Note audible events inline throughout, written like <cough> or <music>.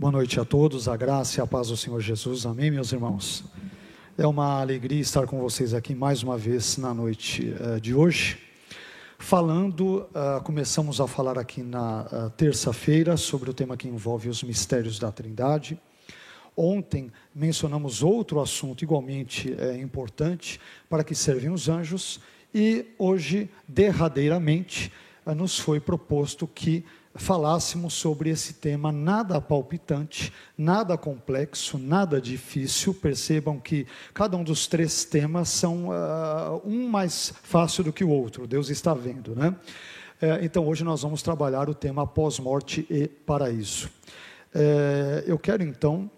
Boa noite a todos, a graça e a paz do Senhor Jesus. Amém, meus irmãos. É uma alegria estar com vocês aqui mais uma vez na noite uh, de hoje. Falando, uh, começamos a falar aqui na uh, terça-feira sobre o tema que envolve os mistérios da Trindade. Ontem mencionamos outro assunto igualmente importante para que servem os anjos, e hoje, derradeiramente, nos foi proposto que falássemos sobre esse tema nada palpitante, nada complexo, nada difícil. Percebam que cada um dos três temas são uh, um mais fácil do que o outro, Deus está vendo, né? É, então hoje nós vamos trabalhar o tema pós-morte e paraíso. É, eu quero então,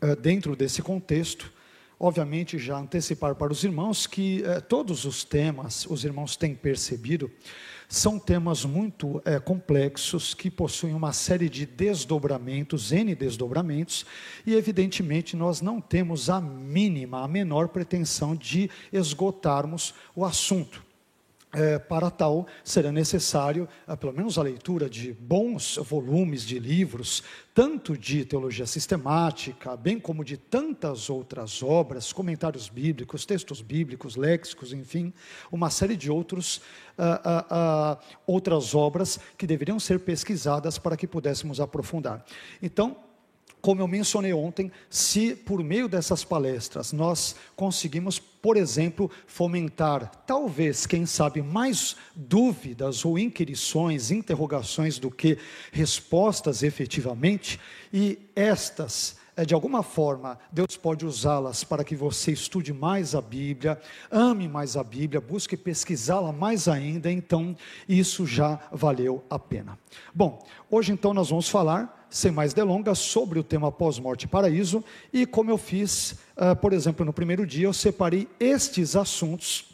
é, dentro desse contexto, obviamente já antecipar para os irmãos que todos os temas, os irmãos têm percebido, são temas muito é, complexos que possuem uma série de desdobramentos, N desdobramentos, e evidentemente nós não temos a mínima, a menor pretensão de esgotarmos o assunto. É, para tal, será necessário, é, pelo menos, a leitura de bons volumes de livros, tanto de teologia sistemática, bem como de tantas outras obras, comentários bíblicos, textos bíblicos, léxicos, enfim, uma série de outros, uh, uh, outras obras que deveriam ser pesquisadas para que pudéssemos aprofundar. Então, como eu mencionei ontem, se por meio dessas palestras nós conseguimos, por exemplo, fomentar, talvez, quem sabe, mais dúvidas ou inquirições, interrogações do que respostas efetivamente, e estas é, de alguma forma, Deus pode usá-las para que você estude mais a Bíblia, ame mais a Bíblia, busque pesquisá-la mais ainda, então isso já valeu a pena. Bom, hoje então nós vamos falar, sem mais delongas, sobre o tema pós-morte e paraíso, e como eu fiz, uh, por exemplo, no primeiro dia, eu separei estes assuntos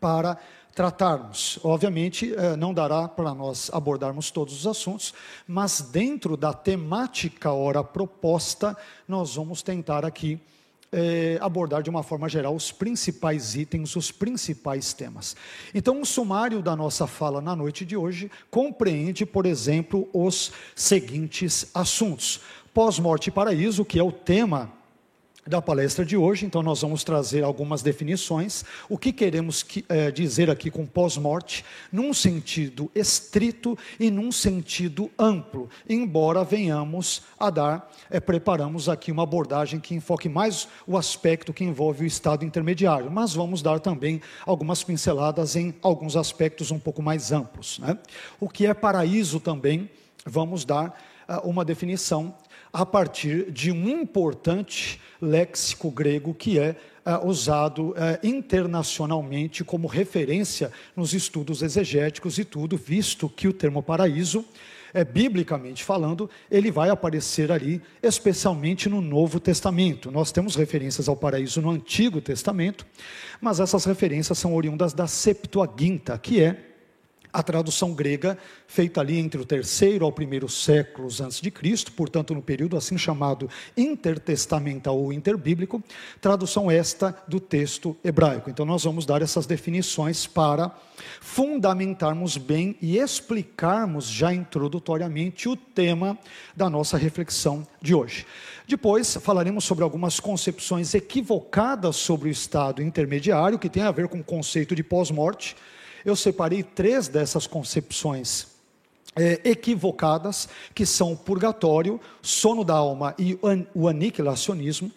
para tratarmos. Obviamente, eh, não dará para nós abordarmos todos os assuntos, mas dentro da temática ora proposta, nós vamos tentar aqui eh, abordar de uma forma geral os principais itens, os principais temas. Então, o sumário da nossa fala na noite de hoje compreende, por exemplo, os seguintes assuntos: pós-morte e paraíso, que é o tema da palestra de hoje, então nós vamos trazer algumas definições. O que queremos que, é, dizer aqui com pós-morte, num sentido estrito e num sentido amplo, embora venhamos a dar, é, preparamos aqui uma abordagem que enfoque mais o aspecto que envolve o estado intermediário, mas vamos dar também algumas pinceladas em alguns aspectos um pouco mais amplos. Né? O que é paraíso também, vamos dar uh, uma definição a partir de um importante léxico grego que é uh, usado uh, internacionalmente como referência nos estudos exegéticos e tudo, visto que o termo paraíso, é, biblicamente falando, ele vai aparecer ali, especialmente no Novo Testamento. Nós temos referências ao paraíso no Antigo Testamento, mas essas referências são oriundas da Septuaginta, que é a tradução grega, feita ali entre o terceiro ao primeiro séculos antes de Cristo, portanto no período assim chamado intertestamental ou interbíblico, tradução esta do texto hebraico. Então nós vamos dar essas definições para fundamentarmos bem e explicarmos já introdutoriamente o tema da nossa reflexão de hoje. Depois falaremos sobre algumas concepções equivocadas sobre o estado intermediário, que tem a ver com o conceito de pós-morte eu separei três dessas concepções é, equivocadas, que são o purgatório, sono da alma e o aniquilacionismo.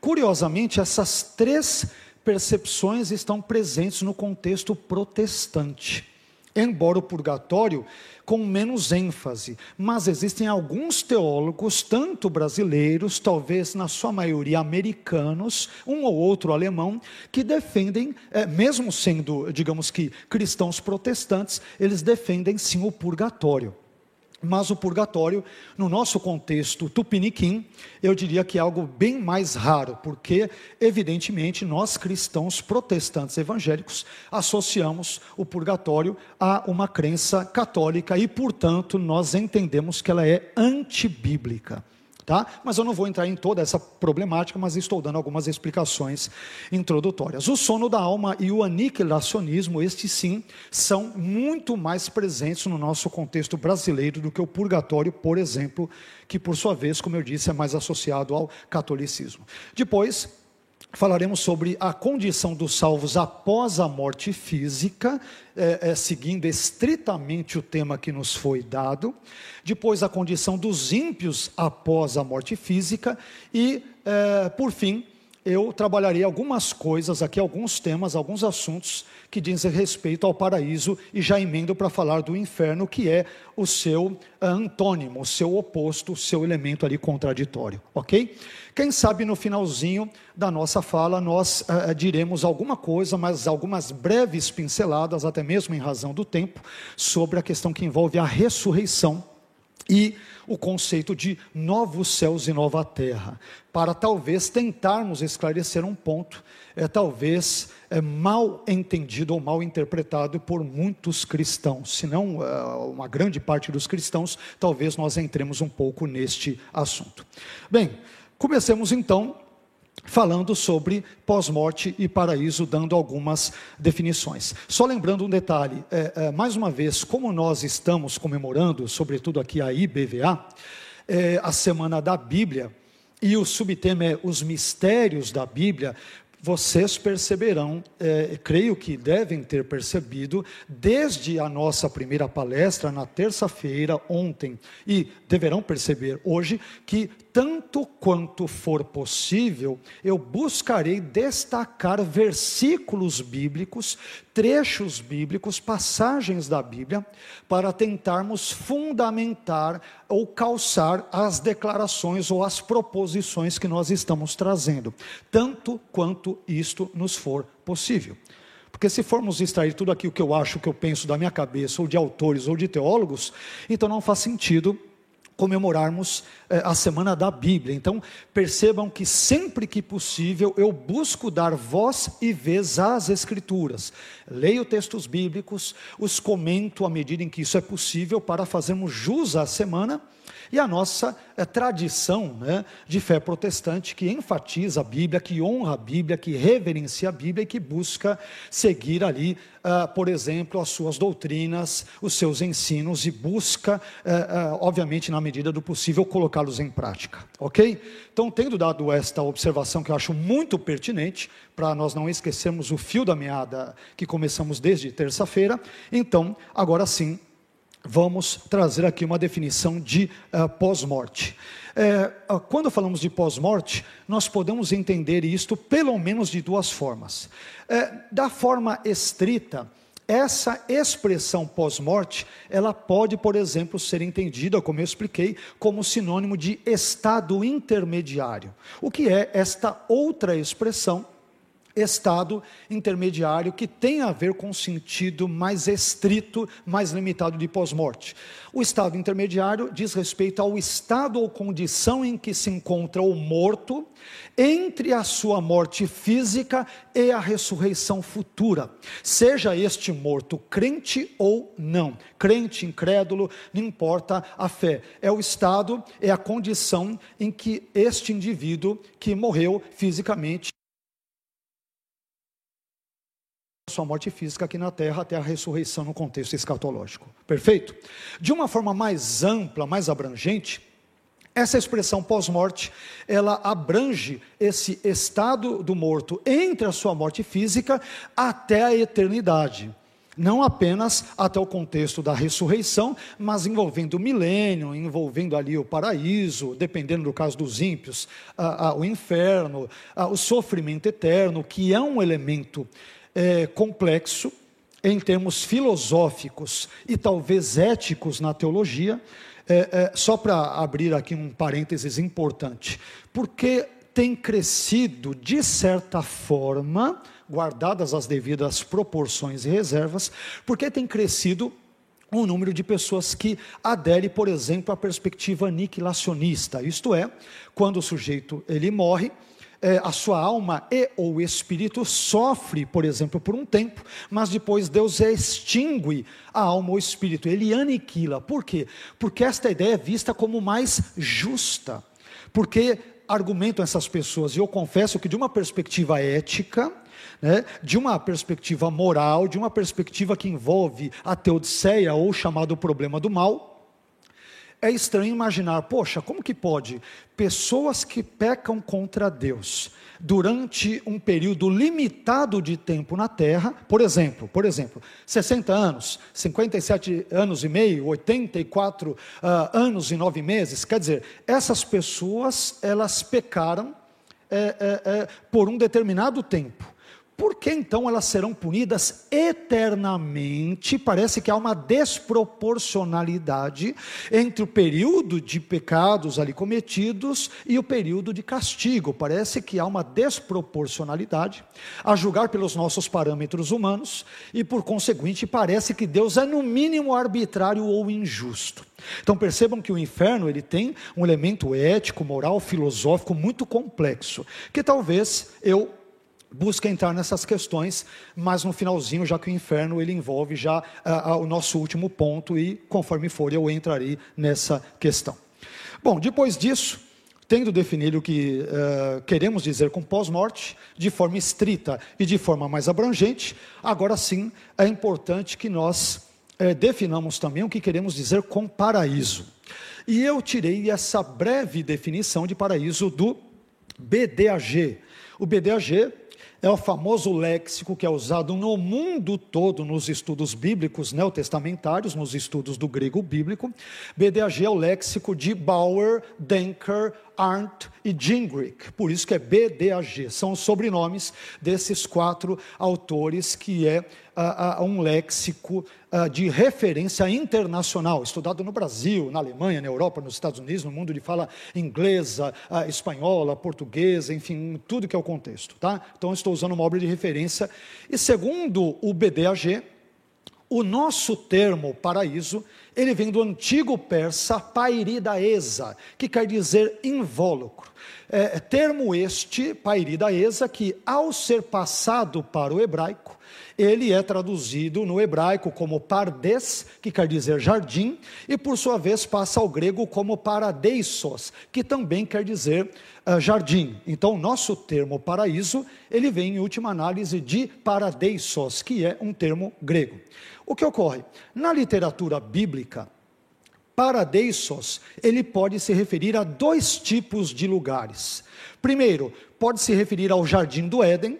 Curiosamente, essas três percepções estão presentes no contexto protestante. Embora o purgatório com menos ênfase. Mas existem alguns teólogos, tanto brasileiros, talvez na sua maioria americanos, um ou outro alemão, que defendem, é, mesmo sendo, digamos que, cristãos protestantes, eles defendem sim o purgatório. Mas o purgatório, no nosso contexto tupiniquim, eu diria que é algo bem mais raro, porque, evidentemente, nós cristãos protestantes evangélicos associamos o purgatório a uma crença católica e, portanto, nós entendemos que ela é antibíblica. Tá? Mas eu não vou entrar em toda essa problemática, mas estou dando algumas explicações introdutórias. O sono da alma e o aniquilacionismo, estes sim, são muito mais presentes no nosso contexto brasileiro do que o purgatório, por exemplo, que por sua vez, como eu disse, é mais associado ao catolicismo. Depois, falaremos sobre a condição dos salvos após a morte física, é, é, seguindo estritamente o tema que nos foi dado. Depois, a condição dos ímpios após a morte física. E, é, por fim, eu trabalharei algumas coisas aqui, alguns temas, alguns assuntos que dizem respeito ao paraíso e já emendo para falar do inferno, que é o seu antônimo, o seu oposto, o seu elemento ali contraditório, ok? Quem sabe no finalzinho da nossa fala nós uh, diremos alguma coisa, mas algumas breves pinceladas, até mesmo em razão do tempo, sobre a questão que envolve a ressurreição e o conceito de novos céus e nova terra, para talvez tentarmos esclarecer um ponto, é talvez é, mal entendido ou mal interpretado por muitos cristãos, se não uh, uma grande parte dos cristãos, talvez nós entremos um pouco neste assunto. Bem, comecemos então falando sobre pós-morte e paraíso, dando algumas definições. Só lembrando um detalhe, é, é, mais uma vez, como nós estamos comemorando, sobretudo aqui a IBVA, é, a Semana da Bíblia, e o subtema é os mistérios da Bíblia, vocês perceberão, é, creio que devem ter percebido, desde a nossa primeira palestra, na terça-feira, ontem, e deverão perceber hoje, que tanto quanto for possível, eu buscarei destacar versículos bíblicos, trechos bíblicos, passagens da Bíblia, para tentarmos fundamentar ou calçar as declarações ou as proposições que nós estamos trazendo, tanto quanto isto nos for possível. Porque se formos extrair tudo aquilo que eu acho, que eu penso da minha cabeça, ou de autores ou de teólogos, então não faz sentido comemorarmos eh, a semana da Bíblia. Então, percebam que sempre que possível eu busco dar voz e vez às Escrituras. Leio textos bíblicos, os comento à medida em que isso é possível para fazermos jus à semana e a nossa é, tradição né, de fé protestante que enfatiza a Bíblia, que honra a Bíblia, que reverencia a Bíblia e que busca seguir ali, uh, por exemplo, as suas doutrinas, os seus ensinos e busca, uh, obviamente, na medida do possível, colocá-los em prática. Ok? Então, tendo dado esta observação que eu acho muito pertinente, para nós não esquecermos o fio da meada que começamos desde terça-feira, então, agora sim, vamos trazer aqui uma definição de uh, pós-morte. É, quando falamos de pós-morte, nós podemos entender isto pelo menos de duas formas. É, da forma estrita, essa expressão pós-morte, ela pode, por exemplo, ser entendida, como eu expliquei, como sinônimo de estado intermediário. O que é esta outra expressão estado intermediário que tem a ver com o sentido mais estrito, mais limitado de pós-morte. O estado intermediário diz respeito ao estado ou condição em que se encontra o morto entre a sua morte física e a ressurreição futura. Seja este morto crente ou não, crente, incrédulo, não importa a fé. É o estado, é a condição em que este indivíduo que morreu fisicamente sua morte física aqui na terra até a ressurreição no contexto escatológico. Perfeito? De uma forma mais ampla, mais abrangente, essa expressão pós-morte, ela abrange esse estado do morto entre a sua morte física até a eternidade. Não apenas até o contexto da ressurreição, mas envolvendo o milênio, envolvendo ali o paraíso, dependendo do caso dos ímpios, o inferno, o sofrimento eterno, que é um elemento é, complexo em termos filosóficos e talvez éticos na teologia. É, é, só para abrir aqui um parênteses importante, porque tem crescido, de certa forma, guardadas as devidas proporções e reservas, porque tem crescido um número de pessoas que aderem, por exemplo, à perspectiva aniquilacionista, isto é, quando o sujeito ele morre, é, a sua alma e ou espírito sofre, por exemplo, por um tempo, mas depois Deus extingue a alma ou espírito, ele aniquila. Por quê? Porque esta ideia é vista como mais justa. Por que argumentam essas pessoas? E eu confesso que, de uma perspectiva ética, né, de uma perspectiva moral, de uma perspectiva que envolve a teodiceia ou chamado problema do mal, é estranho imaginar, poxa, como que pode pessoas que pecam contra Deus durante um período limitado de tempo na terra, por exemplo, por exemplo, 60 anos, 57 anos e meio, 84 uh, ah, anos e nove meses, quer dizer, essas pessoas elas pecaram é, é, é, por um determinado tempo. Por que então elas serão punidas eternamente? Parece que há uma desproporcionalidade entre o período de pecados ali cometidos e o período de castigo. Parece que há uma desproporcionalidade, a julgar pelos nossos parâmetros humanos, e por conseguinte, parece que Deus é no mínimo arbitrário ou injusto. Então percebam que o inferno ele tem um elemento ético, moral, filosófico muito complexo, que talvez eu busca entrar nessas questões, mas no finalzinho, já que o inferno ele envolve já uh, uh, o nosso último ponto e conforme for eu entrarei nessa questão. Bom, depois disso, tendo definido o que uh, queremos dizer com pós-morte, de forma estrita e de forma mais abrangente, agora sim é importante que nós definamos também o que queremos dizer com paraíso. E eu tirei essa breve definição de paraíso do BDAG. O BDAG é o famoso léxico que é usado no mundo todo nos estudos bíblicos neotestamentários, nos estudos do grego bíblico. BDAG é o léxico de Bauer, Denker, Arndt e Gingrich, por isso que é BDAG, são os sobrenomes desses quatro autores, que é uh, uh, um léxico uh, de referência internacional, estudado no Brasil, na Alemanha, na Europa, nos Estados Unidos, no mundo de fala inglesa, espanhola, portuguesa, enfim, tudo que é o contexto. Tá? Então, estou usando uma obra de referência, e segundo o BDAG, o nosso termo paraíso, ele vem do antigo persa pairidaesa, que quer dizer invólucro. É, termo este, pairidaesa, que ao ser passado para o hebraico, ele é traduzido no hebraico como pardes, que quer dizer jardim, e por sua vez passa ao grego como paradeissos, que também quer dizer uh, jardim. Então, nosso termo paraíso, ele vem em última análise de paradeissos, que é um termo grego. O que ocorre? Na literatura bíblica, paradeissos, ele pode se referir a dois tipos de lugares. Primeiro, pode se referir ao jardim do Éden,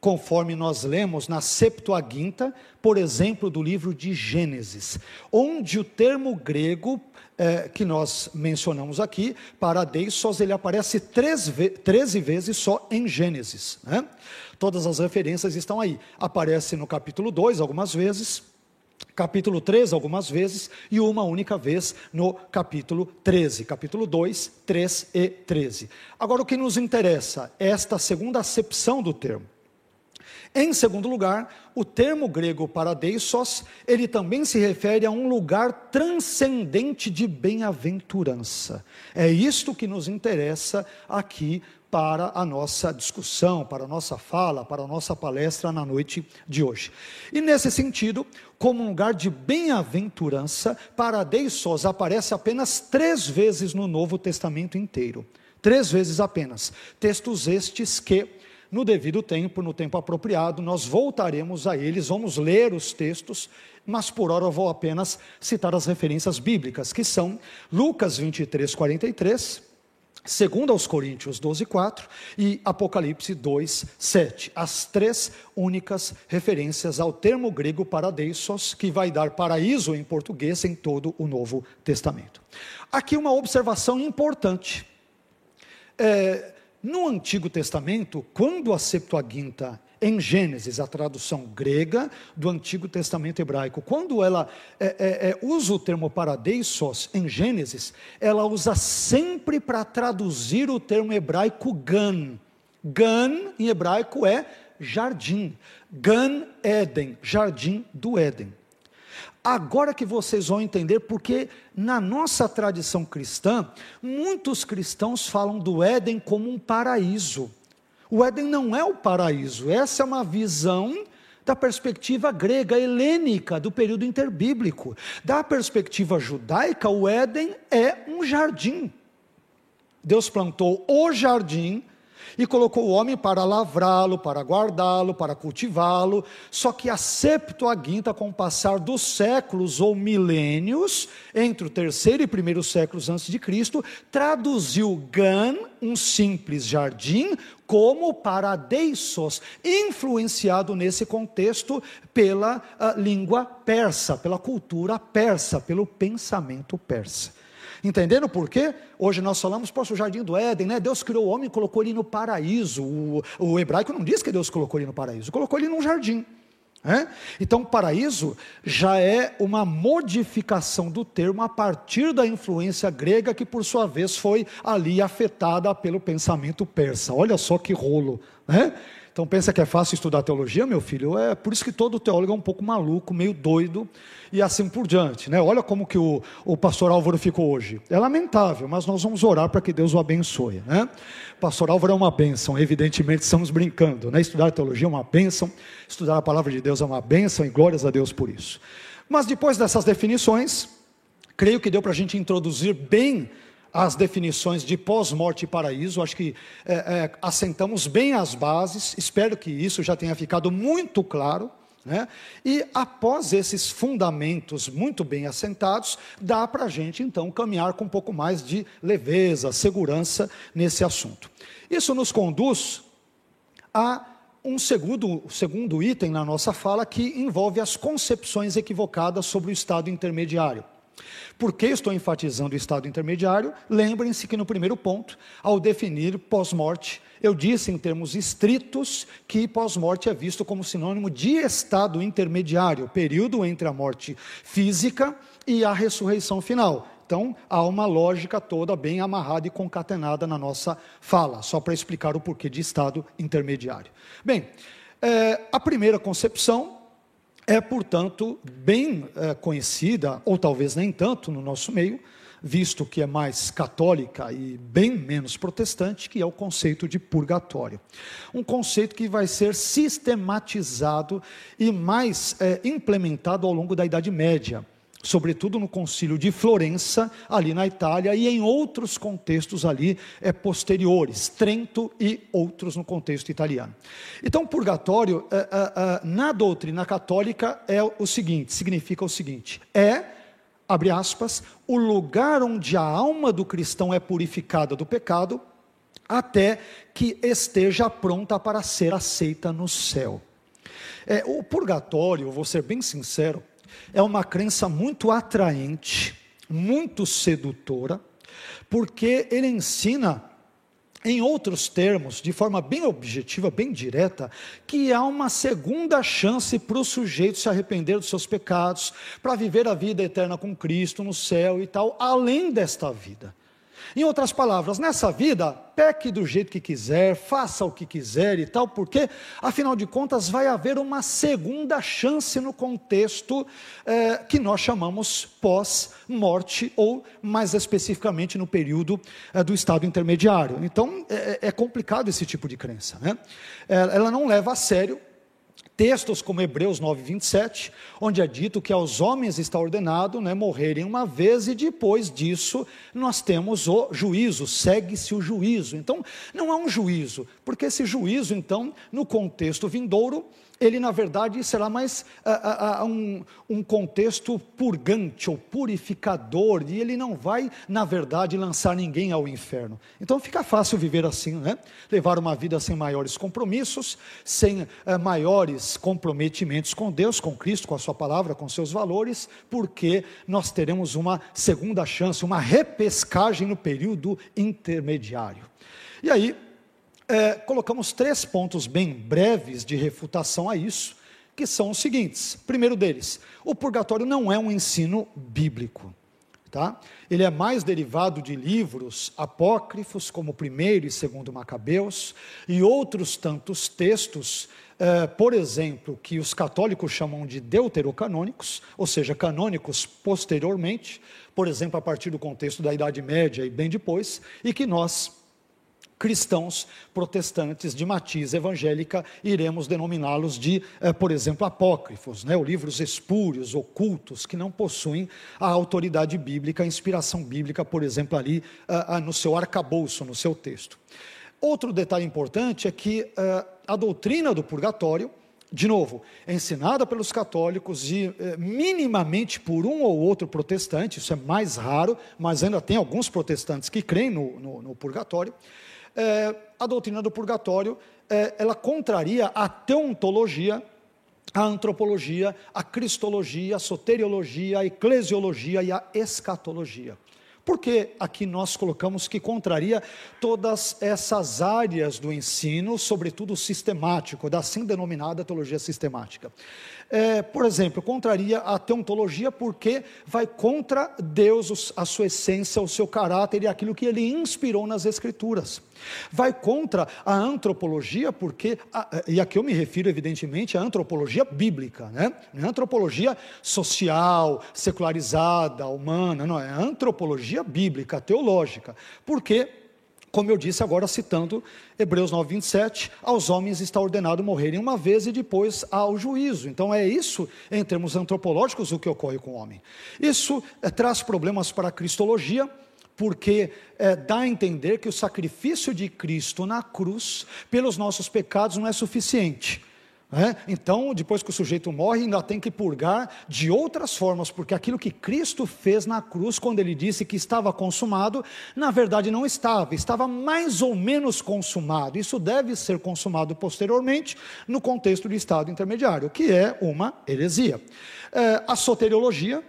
conforme nós lemos na Septuaginta, por exemplo, do livro de Gênesis, onde o termo grego é, que nós mencionamos aqui, paradeissos, ele aparece três ve 13 vezes só em Gênesis. Né? Todas as referências estão aí. Aparece no capítulo 2 algumas vezes, capítulo 3 algumas vezes e uma única vez no capítulo 13, capítulo 2, 3 e 13. Agora o que nos interessa é esta segunda acepção do termo. Em segundo lugar, o termo grego paradeissos, ele também se refere a um lugar transcendente de bem-aventurança. É isto que nos interessa aqui para a nossa discussão, para a nossa fala, para a nossa palestra na noite de hoje. E nesse sentido, como um lugar de bem-aventurança, paradeissos aparece apenas três vezes no Novo Testamento inteiro. Três vezes apenas. Textos estes que no devido tempo, no tempo apropriado, nós voltaremos a eles, vamos ler os textos, mas por hora eu vou apenas citar as referências bíblicas, que são Lucas 23, 43, segundo aos Coríntios 12, 4 e Apocalipse 2, 7. As três únicas referências ao termo grego paradeissos, que vai dar paraíso em português em todo o Novo Testamento. Aqui uma observação importante. É, no Antigo Testamento, quando a Septuaginta em Gênesis, a tradução grega do Antigo Testamento hebraico. Quando ela é, é, é, usa o termo paradeissos em Gênesis, ela usa sempre para traduzir o termo hebraico gan. Gan em hebraico é jardim. Gan Eden, jardim do Éden. Agora que vocês vão entender porque na nossa tradição cristã, muitos cristãos falam do Éden como um paraíso. O Éden não é o paraíso, essa é uma visão da perspectiva grega helênica do período interbíblico. Da perspectiva judaica, o Éden é um jardim. Deus plantou o jardim e colocou o homem para lavrá-lo, para guardá-lo, para cultivá-lo. Só que a Septuaginta, com o passar dos séculos ou milênios, entre o terceiro e primeiro séculos antes de Cristo, traduziu Gan, um simples jardim, como paradeisos, influenciado nesse contexto pela ah, língua persa, pela cultura persa, pelo pensamento persa. Entendendo por quê? Hoje nós falamos, poxa, o jardim do Éden, né? Deus criou o homem e colocou ele no paraíso. O, o hebraico não diz que Deus colocou ele no paraíso, colocou ele num jardim. É? Então, paraíso já é uma modificação do termo a partir da influência grega, que por sua vez foi ali afetada pelo pensamento persa. Olha só que rolo. Né? Então pensa que é fácil estudar teologia, meu filho? É por isso que todo teólogo é um pouco maluco, meio doido e assim por diante. Né? Olha como que o, o pastor Álvaro ficou hoje. É lamentável, mas nós vamos orar para que Deus o abençoe. Né? Pastor Álvaro é uma bênção, evidentemente estamos brincando. Né? Estudar teologia é uma bênção, estudar a palavra de Deus é uma bênção e glórias a Deus por isso. Mas depois dessas definições, creio que deu para a gente introduzir bem as definições de pós-morte e paraíso. Acho que é, é, assentamos bem as bases. Espero que isso já tenha ficado muito claro. Né? E após esses fundamentos muito bem assentados, dá para a gente então caminhar com um pouco mais de leveza, segurança nesse assunto. Isso nos conduz a um segundo, segundo item na nossa fala que envolve as concepções equivocadas sobre o estado intermediário. Por que estou enfatizando o estado intermediário? Lembrem-se que no primeiro ponto, ao definir pós-morte, eu disse em termos estritos que pós-morte é visto como sinônimo de estado intermediário, período entre a morte física e a ressurreição final. Então, há uma lógica toda bem amarrada e concatenada na nossa fala, só para explicar o porquê de estado intermediário. Bem, é, a primeira concepção é, portanto, bem é, conhecida, ou talvez nem tanto no nosso meio, visto que é mais católica e bem menos protestante, que é o conceito de purgatório. Um conceito que vai ser sistematizado e mais é, implementado ao longo da Idade Média sobretudo no concílio de Florença, ali na Itália, e em outros contextos ali é, posteriores, Trento e outros no contexto italiano. Então, purgatório, é, é, na doutrina católica, é o seguinte: significa o seguinte, é, abre aspas, o lugar onde a alma do cristão é purificada do pecado, até que esteja pronta para ser aceita no céu. É, o purgatório, vou ser bem sincero, é uma crença muito atraente, muito sedutora, porque ele ensina, em outros termos, de forma bem objetiva, bem direta, que há uma segunda chance para o sujeito se arrepender dos seus pecados, para viver a vida eterna com Cristo no céu e tal, além desta vida. Em outras palavras, nessa vida, peque do jeito que quiser, faça o que quiser e tal, porque, afinal de contas, vai haver uma segunda chance no contexto é, que nós chamamos pós-morte, ou mais especificamente no período é, do estado intermediário. Então, é, é complicado esse tipo de crença. Né? É, ela não leva a sério textos como Hebreus 9, 27, onde é dito que aos homens está ordenado né, morrerem uma vez e depois disso nós temos o juízo, segue-se o juízo. Então, não há um juízo, porque esse juízo, então, no contexto vindouro, ele na verdade será mais uh, uh, um, um, contexto purgante ou purificador, e ele não vai, na verdade, lançar ninguém ao inferno. Então fica fácil viver assim, né? Levar uma vida sem maiores compromissos, sem uh, maiores comprometimentos com Deus, com Cristo, com a Sua palavra, com seus valores, porque nós teremos uma segunda chance, uma repescagem no período intermediário. E aí, é, colocamos três pontos bem breves de refutação a isso, que são os seguintes. Primeiro deles, o purgatório não é um ensino bíblico. Tá? Ele é mais derivado de livros apócrifos, como primeiro e segundo Macabeus, e outros tantos textos, é, por exemplo, que os católicos chamam de deuterocanônicos, ou seja, canônicos posteriormente, por exemplo, a partir do contexto da Idade Média e bem depois, e que nós cristãos protestantes de matiz evangélica, iremos denominá-los de, eh, por exemplo, apócrifos, né, ou livros espúrios, ocultos, que não possuem a autoridade bíblica, a inspiração bíblica, por exemplo, ali ah, ah, no seu arcabouço, no seu texto. Outro detalhe importante é que a doutrina do purgatório, de novo, é ensinada pelos católicos e eh, minimamente por um ou outro protestante, isso é mais raro, mas ainda tem alguns protestantes que creem no, no, no purgatório é, a doutrina do purgatório, é, ela contraria a teontologia, a antropologia, a cristologia, a soteriologia, a eclesiologia e a escatologia. Por que aqui nós colocamos que contraria todas essas áreas do ensino, sobretudo sistemático, da assim denominada teologia sistemática? É, por exemplo, contraria a teontologia porque vai contra Deus, a sua essência, o seu caráter e aquilo que ele inspirou nas Escrituras. Vai contra a antropologia porque, e aqui eu me refiro evidentemente à antropologia bíblica, né? não é antropologia social, secularizada, humana, não, é antropologia bíblica, teológica. Porque como eu disse agora citando Hebreus 9, 27, aos homens está ordenado morrerem uma vez e depois ao juízo. Então é isso, em termos antropológicos, o que ocorre com o homem. Isso é, traz problemas para a cristologia, porque é, dá a entender que o sacrifício de Cristo na cruz pelos nossos pecados não é suficiente. É? Então, depois que o sujeito morre, ainda tem que purgar de outras formas, porque aquilo que Cristo fez na cruz, quando ele disse que estava consumado, na verdade não estava, estava mais ou menos consumado. Isso deve ser consumado posteriormente, no contexto do estado intermediário, que é uma heresia. É, a soteriologia,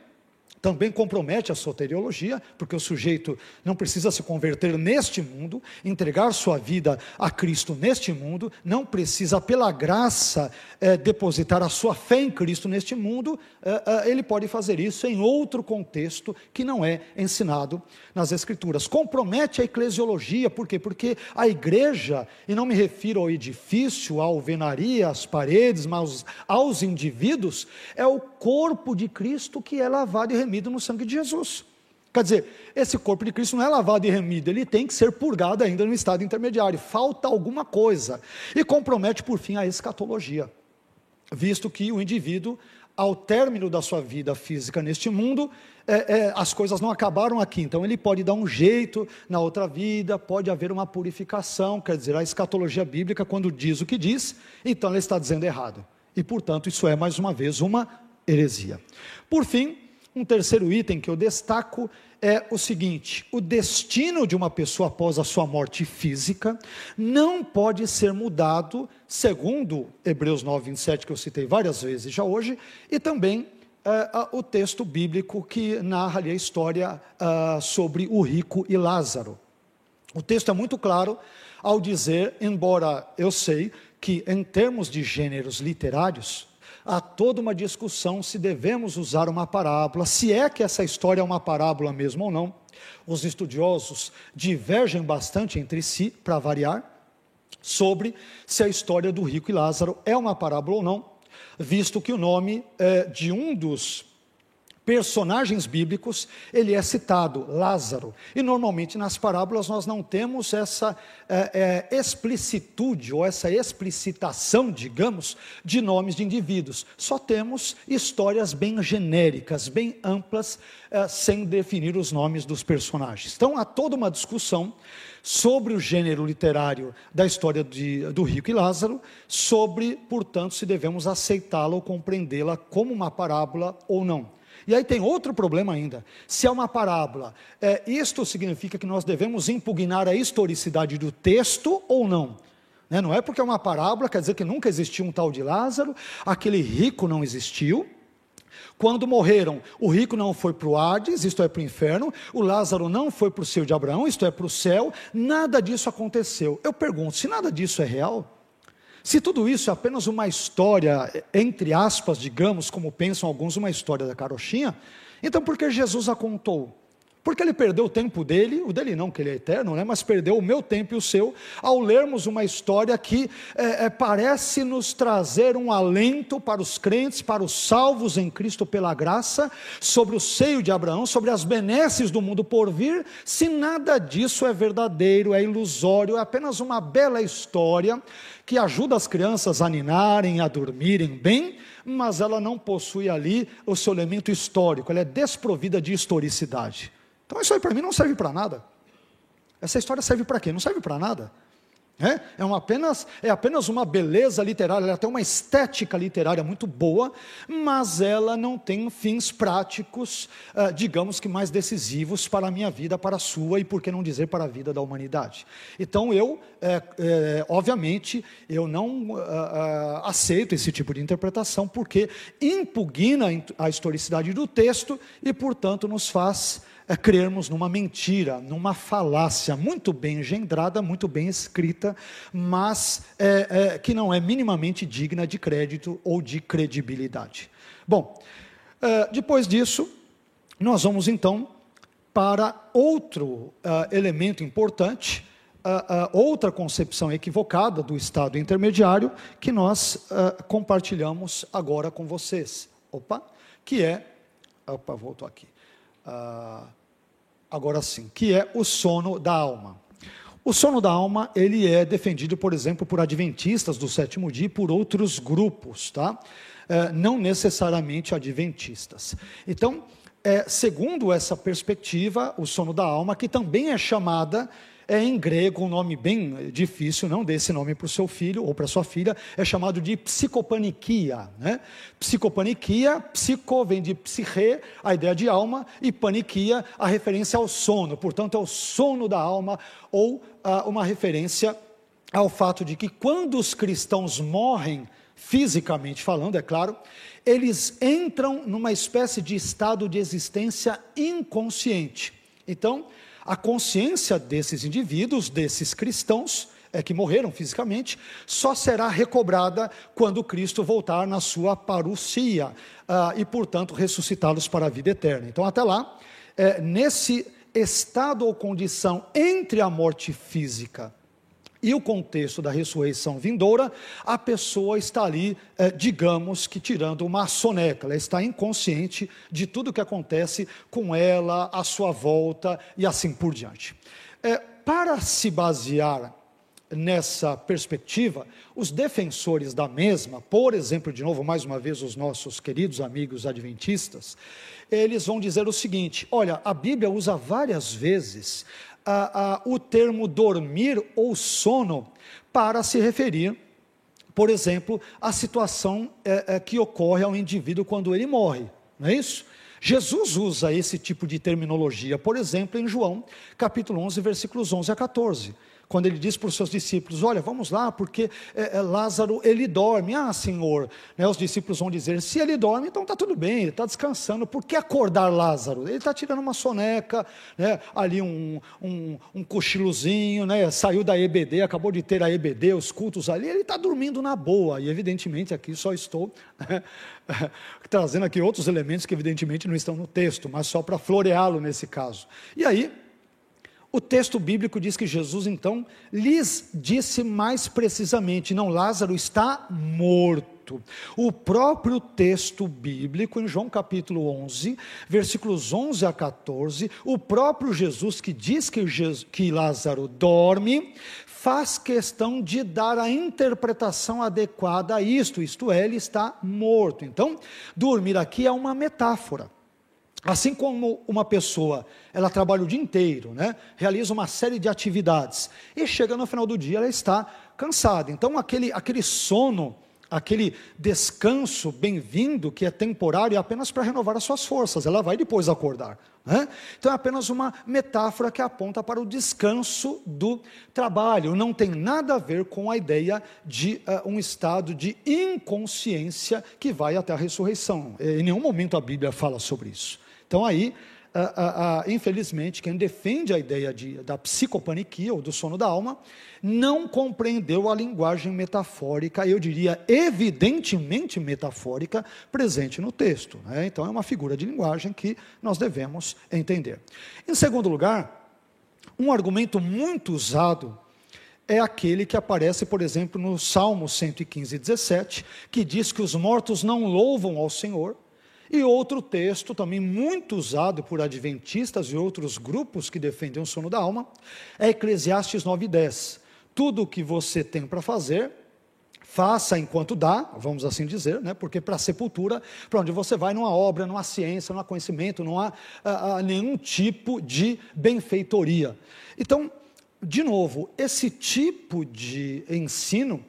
também compromete a soteriologia, porque o sujeito não precisa se converter neste mundo, entregar sua vida a Cristo neste mundo, não precisa, pela graça, é, depositar a sua fé em Cristo neste mundo, é, é, ele pode fazer isso em outro contexto que não é ensinado nas Escrituras. Compromete a eclesiologia, por quê? Porque a igreja, e não me refiro ao edifício, à alvenaria, às paredes, mas aos indivíduos, é o corpo de Cristo que é lavado e remido no sangue de Jesus. Quer dizer, esse corpo de Cristo não é lavado e remido, ele tem que ser purgado ainda no estado intermediário. Falta alguma coisa. E compromete, por fim, a escatologia, visto que o indivíduo, ao término da sua vida física neste mundo, é, é, as coisas não acabaram aqui. Então, ele pode dar um jeito na outra vida, pode haver uma purificação. Quer dizer, a escatologia bíblica, quando diz o que diz, então ela está dizendo errado. E, portanto, isso é, mais uma vez, uma heresia. Por fim, um terceiro item que eu destaco é o seguinte: o destino de uma pessoa após a sua morte física não pode ser mudado, segundo Hebreus 9, 27, que eu citei várias vezes já hoje, e também é, o texto bíblico que narra ali a história uh, sobre o rico e Lázaro. O texto é muito claro ao dizer, embora eu sei que em termos de gêneros literários, há toda uma discussão se devemos usar uma parábola, se é que essa história é uma parábola mesmo ou não. Os estudiosos divergem bastante entre si, para variar, sobre se a história do rico e Lázaro é uma parábola ou não, visto que o nome é, de um dos personagens bíblicos, ele é citado, Lázaro. E normalmente nas parábolas nós não temos essa é, é, explicitude ou essa explicitação, digamos, de nomes de indivíduos. Só temos histórias bem genéricas, bem amplas, é, sem definir os nomes dos personagens. Então há toda uma discussão sobre o gênero literário da história de, do rico e Lázaro, sobre, portanto, se devemos aceitá-la ou compreendê-la como uma parábola ou não. E aí tem outro problema ainda. Se é uma parábola, é, isto significa que nós devemos impugnar a historicidade do texto ou não? Né? Não é porque é uma parábola, quer dizer que nunca existiu um tal de Lázaro, aquele rico não existiu. Quando morreram, o rico não foi para o Hades, isto é, para o inferno, o Lázaro não foi para o seio de Abraão, isto é, para o céu, nada disso aconteceu. Eu pergunto, se nada disso é real, se tudo isso é apenas uma história, entre aspas, digamos, como pensam alguns, uma história da carochinha, então por que Jesus a contou? Porque ele perdeu o tempo dele, o dele não, que ele é eterno, né? mas perdeu o meu tempo e o seu, ao lermos uma história que é, é, parece nos trazer um alento para os crentes, para os salvos em Cristo pela graça, sobre o seio de Abraão, sobre as benesses do mundo por vir, se nada disso é verdadeiro, é ilusório, é apenas uma bela história que ajuda as crianças a ninarem, a dormirem bem, mas ela não possui ali o seu elemento histórico, ela é desprovida de historicidade. Então isso aí para mim não serve para nada. Essa história serve para quê? Não serve para nada. É, é, uma apenas, é apenas uma beleza literária, ela tem uma estética literária muito boa, mas ela não tem fins práticos, uh, digamos que mais decisivos para a minha vida, para a sua e por que não dizer para a vida da humanidade. Então eu, é, é, obviamente, eu não uh, uh, aceito esse tipo de interpretação porque impugna a historicidade do texto e, portanto, nos faz é crermos numa mentira, numa falácia muito bem engendrada, muito bem escrita, mas é, é, que não é minimamente digna de crédito ou de credibilidade. Bom, é, depois disso, nós vamos então para outro é, elemento importante, é, é, outra concepção equivocada do estado intermediário que nós compartilhamos agora com vocês. Opa, que é. Opa, voltou aqui. Agora sim, que é o sono da alma. O sono da alma, ele é defendido, por exemplo, por adventistas do sétimo dia e por outros grupos, tá? É, não necessariamente adventistas. Então, é, segundo essa perspectiva, o sono da alma, que também é chamada é em grego um nome bem difícil, não dê esse nome para o seu filho ou para sua filha, é chamado de psicopaniquia. Né? Psicopaniquia, psico vem de psique, a ideia de alma, e paniquia, a referência ao sono, portanto é o sono da alma, ou ah, uma referência ao fato de que quando os cristãos morrem, fisicamente falando, é claro, eles entram numa espécie de estado de existência inconsciente. Então, a consciência desses indivíduos, desses cristãos, é, que morreram fisicamente, só será recobrada quando Cristo voltar na sua parousia ah, e, portanto, ressuscitá-los para a vida eterna. Então, até lá, é, nesse estado ou condição entre a morte física e o contexto da ressurreição vindoura, a pessoa está ali, eh, digamos que tirando uma soneca, ela está inconsciente de tudo o que acontece com ela, à sua volta e assim por diante. É, para se basear nessa perspectiva, os defensores da mesma, por exemplo, de novo, mais uma vez, os nossos queridos amigos adventistas, eles vão dizer o seguinte: olha, a Bíblia usa várias vezes a, a, o termo dormir ou sono para se referir, por exemplo, à situação é, é, que ocorre ao indivíduo quando ele morre, não é isso? Jesus usa esse tipo de terminologia, por exemplo, em João, capítulo 11, versículos 11 a 14 quando ele diz para os seus discípulos: Olha, vamos lá, porque é, é, Lázaro ele dorme. Ah, Senhor, né, os discípulos vão dizer: Se ele dorme, então está tudo bem, ele está descansando. Por que acordar Lázaro? Ele está tirando uma soneca, né, ali um, um, um cochilozinho, né, saiu da EBD, acabou de ter a EBD, os cultos ali, ele está dormindo na boa. E evidentemente aqui só estou né, <laughs> trazendo aqui outros elementos que evidentemente não estão no texto, mas só para floreá-lo nesse caso. E aí, o texto bíblico diz que Jesus então lhes disse mais precisamente: não, Lázaro está morto. O próprio texto bíblico, em João capítulo 11, versículos 11 a 14, o próprio Jesus que diz que, Jesus, que Lázaro dorme, faz questão de dar a interpretação adequada a isto, isto é, ele está morto. Então, dormir aqui é uma metáfora. Assim como uma pessoa, ela trabalha o dia inteiro, né? realiza uma série de atividades, e chega no final do dia, ela está cansada. Então, aquele, aquele sono, aquele descanso bem-vindo, que é temporário, é apenas para renovar as suas forças, ela vai depois acordar. Né? Então, é apenas uma metáfora que aponta para o descanso do trabalho, não tem nada a ver com a ideia de uh, um estado de inconsciência que vai até a ressurreição. Em nenhum momento a Bíblia fala sobre isso. Então aí ah, ah, infelizmente, quem defende a ideia de, da psicopaniquia ou do sono da alma, não compreendeu a linguagem metafórica, eu diria evidentemente metafórica, presente no texto. Né? Então, é uma figura de linguagem que nós devemos entender. Em segundo lugar, um argumento muito usado é aquele que aparece, por exemplo, no Salmo 115, 17, que diz que os mortos não louvam ao Senhor. E outro texto, também muito usado por adventistas e outros grupos que defendem o sono da alma, é Eclesiastes 9,10. Tudo o que você tem para fazer, faça enquanto dá, vamos assim dizer, né? porque para a sepultura, para onde você vai, não há obra, não há ciência, não há conhecimento, não há, nenhum tipo de benfeitoria. Então, de novo, esse tipo de ensino,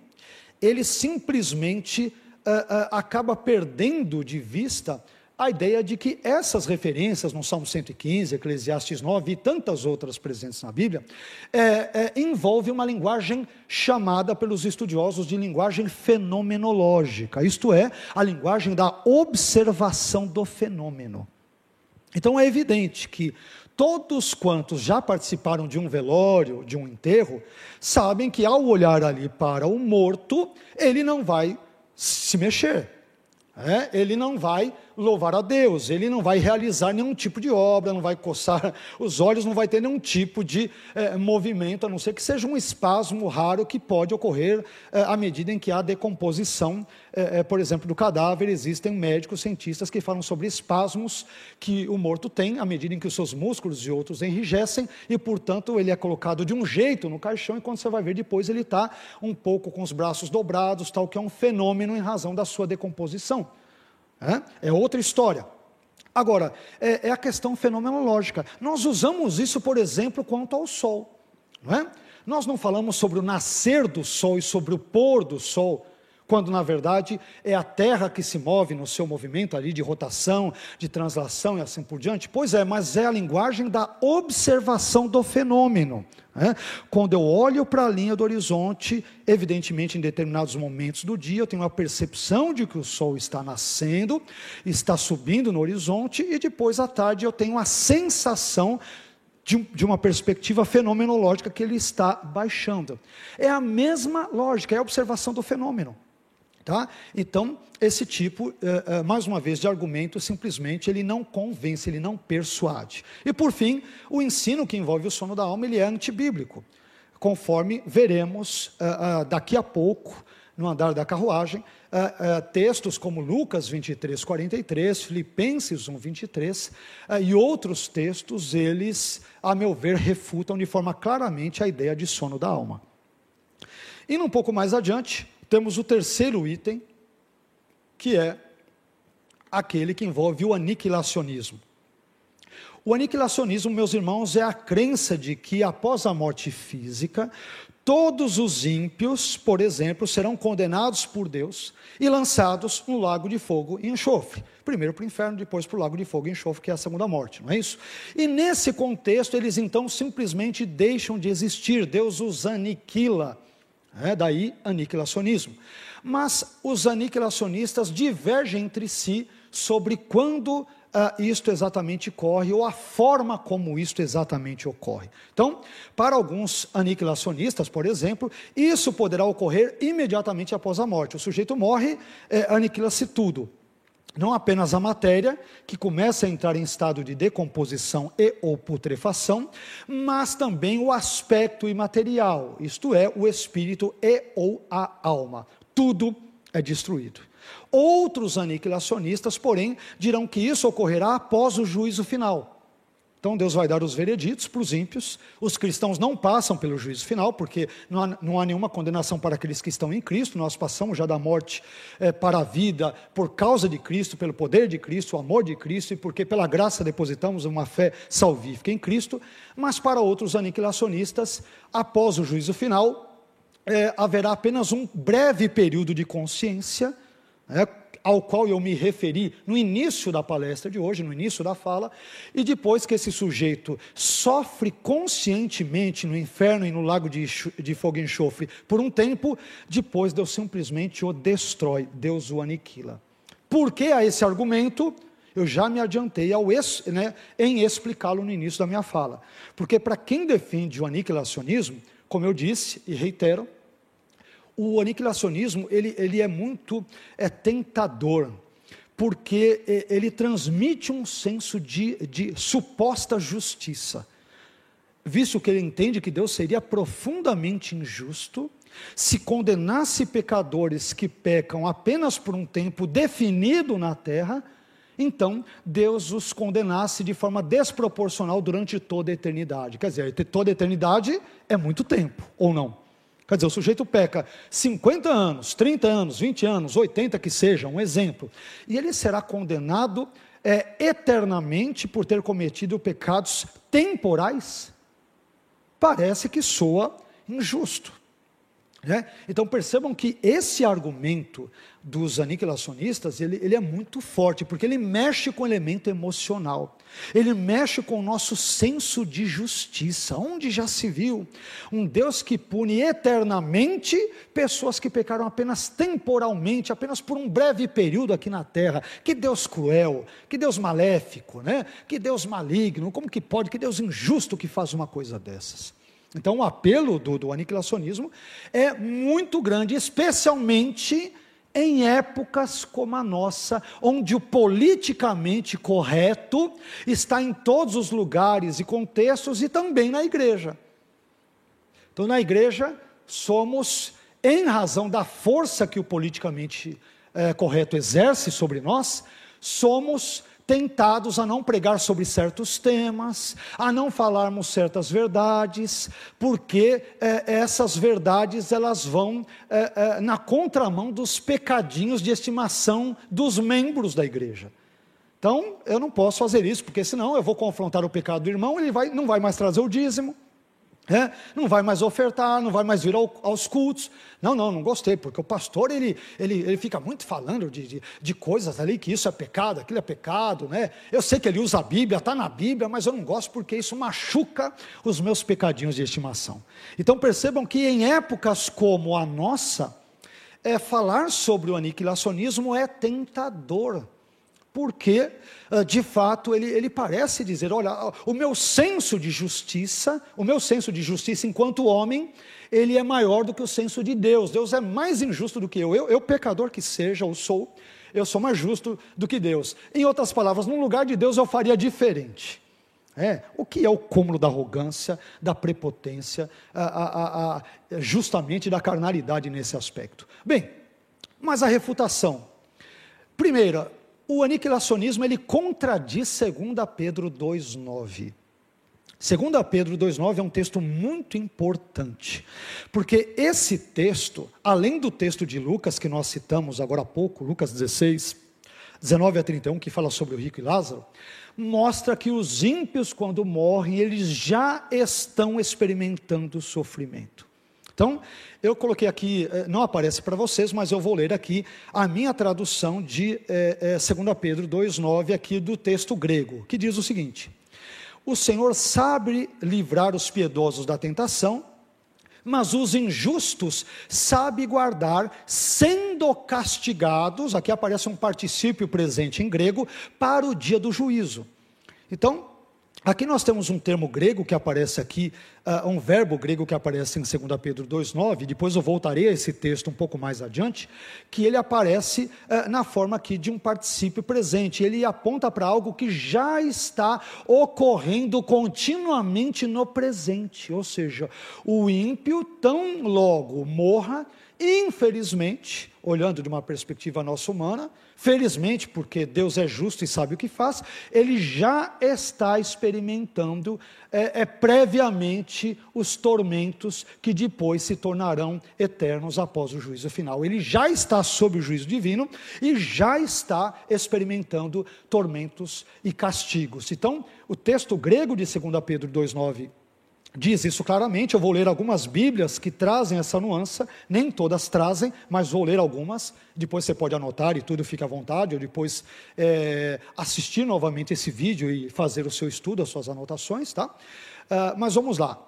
ele simplesmente uh, uh, acaba perdendo de vista a ideia de que essas referências no Salmo 115, Eclesiastes 9 e tantas outras presentes na Bíblia, é, é, envolve uma linguagem chamada pelos estudiosos de linguagem fenomenológica, isto é, a linguagem da observação do fenômeno. Então é evidente que Todos quantos já participaram de um velório, de um enterro, sabem que ao olhar ali para o morto, ele não vai se mexer. É, ele não vai louvar a Deus, ele não vai realizar nenhum tipo de obra, não vai coçar os olhos, não vai ter nenhum tipo de é, movimento, a não ser que seja um espasmo raro que pode ocorrer é, à medida em que há decomposição, é por exemplo, do cadáver. Existem médicos, cientistas que falam sobre espasmos que o morto tem à medida em que os seus músculos e outros enrijecem e, portanto, ele é colocado de um jeito no caixão e quando você vai ver depois ele está um pouco com os braços dobrados, tal que é um fenômeno em razão da sua decomposição. É, outra história. Agora, é, é, a questão fenomenológica. Nós usamos isso, por exemplo, quanto ao Sol. Não é? Nós não falamos sobre o nascer do Sol e sobre o pôr do Sol, quando na verdade é a Terra que se move no seu movimento ali de rotação, de translação e assim por diante. Pois é, mas é a linguagem da observação do fenômeno. Né? Quando eu olho para a linha do horizonte, evidentemente em determinados momentos do dia eu tenho a percepção de que o sol está nascendo, está subindo no horizonte, e depois à tarde eu tenho a sensação de, uma perspectiva fenomenológica que ele está baixando. É a mesma lógica, é a observação do fenômeno. Tá? Então, esse tipo, eh, eh, mais uma vez, de argumento, simplesmente ele não convence, ele não persuade. E por fim, o ensino que envolve o sono da alma, ele é antibíblico, conforme veremos eh, daqui a pouco, no andar da carruagem, textos como Lucas 23, 43, Filipenses 1, 23, e outros textos, eles, a meu ver, refutam de forma claramente a ideia de sono da alma. Indo um pouco mais adiante, temos o terceiro item, que é aquele que envolve o aniquilacionismo. O aniquilacionismo, meus irmãos, é a crença de que após a morte física, todos os ímpios, por exemplo, serão condenados por Deus e lançados no lago de fogo e enxofre. Primeiro para o inferno, depois para o lago de fogo e enxofre, que é a segunda morte, não é isso? E nesse contexto, eles então simplesmente deixam de existir, Deus os aniquila. É, daí aniquilacionismo. Mas os aniquilacionistas divergem entre si sobre quando uh, isto exatamente ocorre ou a forma como isto exatamente ocorre. Então, para alguns aniquilacionistas, por exemplo, isso poderá ocorrer imediatamente após a morte. O sujeito morre, é, aniquila-se tudo não apenas a matéria, que começa a entrar em estado de decomposição e ou putrefação, mas também o aspecto imaterial, isto é, o espírito e ou a alma. Tudo é destruído. Outros aniquilacionistas, porém, dirão que isso ocorrerá após o juízo final. Então Deus vai dar os vereditos para os ímpios. Os cristãos não passam pelo juízo final, porque não há, não há nenhuma condenação para aqueles que estão em Cristo. Nós passamos já da morte é, para a vida por causa de Cristo, pelo poder de Cristo, o amor de Cristo e porque pela graça depositamos uma fé salvífica em Cristo. Mas para outros aniquilacionistas, após o juízo final, é, haverá apenas um breve período de consciência. É, ao qual eu me referi no início da palestra de hoje, no início da fala, e depois que esse sujeito sofre conscientemente no inferno e no lago de, de fogo e enxofre por um tempo, depois Deus simplesmente o destrói, Deus o aniquila. Por que há esse argumento? Eu já me adiantei ao ex, né, em explicá-lo no início da minha fala. Porque para quem defende o aniquilacionismo, como eu disse e reitero, o aniquilacionismo ele, ele é muito é, tentador, porque ele transmite um senso de, de suposta justiça, visto que ele entende que Deus seria profundamente injusto se condenasse pecadores que pecam apenas por um tempo definido na terra, então Deus os condenasse de forma desproporcional durante toda a eternidade. Quer dizer, toda a eternidade é muito tempo, ou não? Quer dizer, o sujeito peca 50 anos, 30 anos, 20 anos, 80 que seja, um exemplo, e ele será condenado é, eternamente por ter cometido pecados temporais? Parece que soa injusto. Né? Então percebam que esse argumento dos aniquilacionistas ele, ele, é muito forte, porque ele mexe com o elemento emocional, ele mexe com o nosso senso de justiça. Onde já se viu um Deus que pune eternamente pessoas que pecaram apenas temporalmente, apenas por um breve período aqui na terra? Que Deus cruel, que Deus maléfico, né? que Deus maligno, como que pode, que Deus injusto que faz uma coisa dessas? Então, o apelo do, do aniquilacionismo é muito grande, especialmente em épocas como a nossa, onde o politicamente correto está em todos os lugares e contextos e também na igreja. Então, na igreja, somos, em razão da força que o politicamente é, correto exerce sobre nós, somos tentados a não pregar sobre certos temas, a não falarmos certas verdades, porque é, essas verdades elas vão é, é, na contramão dos pecadinhos de estimação dos membros da igreja. Então, eu não posso fazer isso, porque senão eu vou confrontar o pecado do irmão, ele vai, não vai mais trazer o dízimo, é, não vai mais ofertar, não vai mais vir ao, aos cultos. Não, não, não gostei, porque o pastor ele, ele, ele fica muito falando de, de, de, coisas ali, que isso é pecado, aquilo é pecado, né? Eu sei que ele usa a Bíblia, está na Bíblia, mas eu não gosto porque isso machuca os meus pecadinhos de estimação. Então percebam que em épocas como a nossa, é, falar sobre o aniquilacionismo é tentador porque, ah, de fato, ele, ele parece dizer: olha, o meu senso de justiça, o meu senso de justiça enquanto homem, ele é maior do que o senso de Deus. Deus é mais injusto do que eu. Eu, eu pecador que seja, ou sou, eu sou mais justo do que Deus. Em outras palavras, no lugar de Deus eu faria diferente. É, o que é o cúmulo da arrogância, da prepotência, a, a, a, justamente da carnalidade nesse aspecto? Bem, mas a refutação. Primeira, o aniquilacionismo ele contradiz 2 Pedro 2,9. 2 Pedro 2,9 é um texto muito importante, porque esse texto, além do texto de Lucas, que nós citamos agora há pouco, Lucas 16, 19 a 31, que fala sobre o rico e Lázaro, mostra que os ímpios, quando morrem, eles já estão experimentando sofrimento. Então, eu coloquei aqui, eh, não aparece para vocês, mas eu vou ler aqui a minha tradução de é, é, 2 Pedro 2,9 aqui do texto grego, que diz o seguinte: O Senhor sabe livrar os piedosos da tentação, mas os injustos sabe guardar, sendo castigados, aqui aparece um particípio presente em grego, para o dia do juízo. Então, Aqui nós temos um termo grego que aparece aqui, uh, um verbo grego que aparece em 2 Pedro 2,9, depois eu voltarei a esse texto um pouco mais adiante, que ele aparece uh, na forma aqui de um particípio presente, ele aponta para algo que já está ocorrendo continuamente no presente, ou seja, o ímpio tão logo morra, infelizmente, olhando de uma perspectiva nossa humana, Felizmente, porque Deus é justo e sabe o que faz, ele já está experimentando é, é, previamente os tormentos que depois se tornarão eternos após o juízo final. Ele já está sob o juízo divino e já está experimentando tormentos e castigos. Então, o texto grego de 2 Pedro 2,9 diz isso claramente. Eu vou ler algumas Bíblias que trazem essa nuance, nem todas trazem, mas vou ler algumas. Depois você pode anotar e tudo fica à vontade, ou depois é, assistir novamente esse vídeo e fazer o seu estudo, as suas anotações, tá? Uh, mas vamos lá.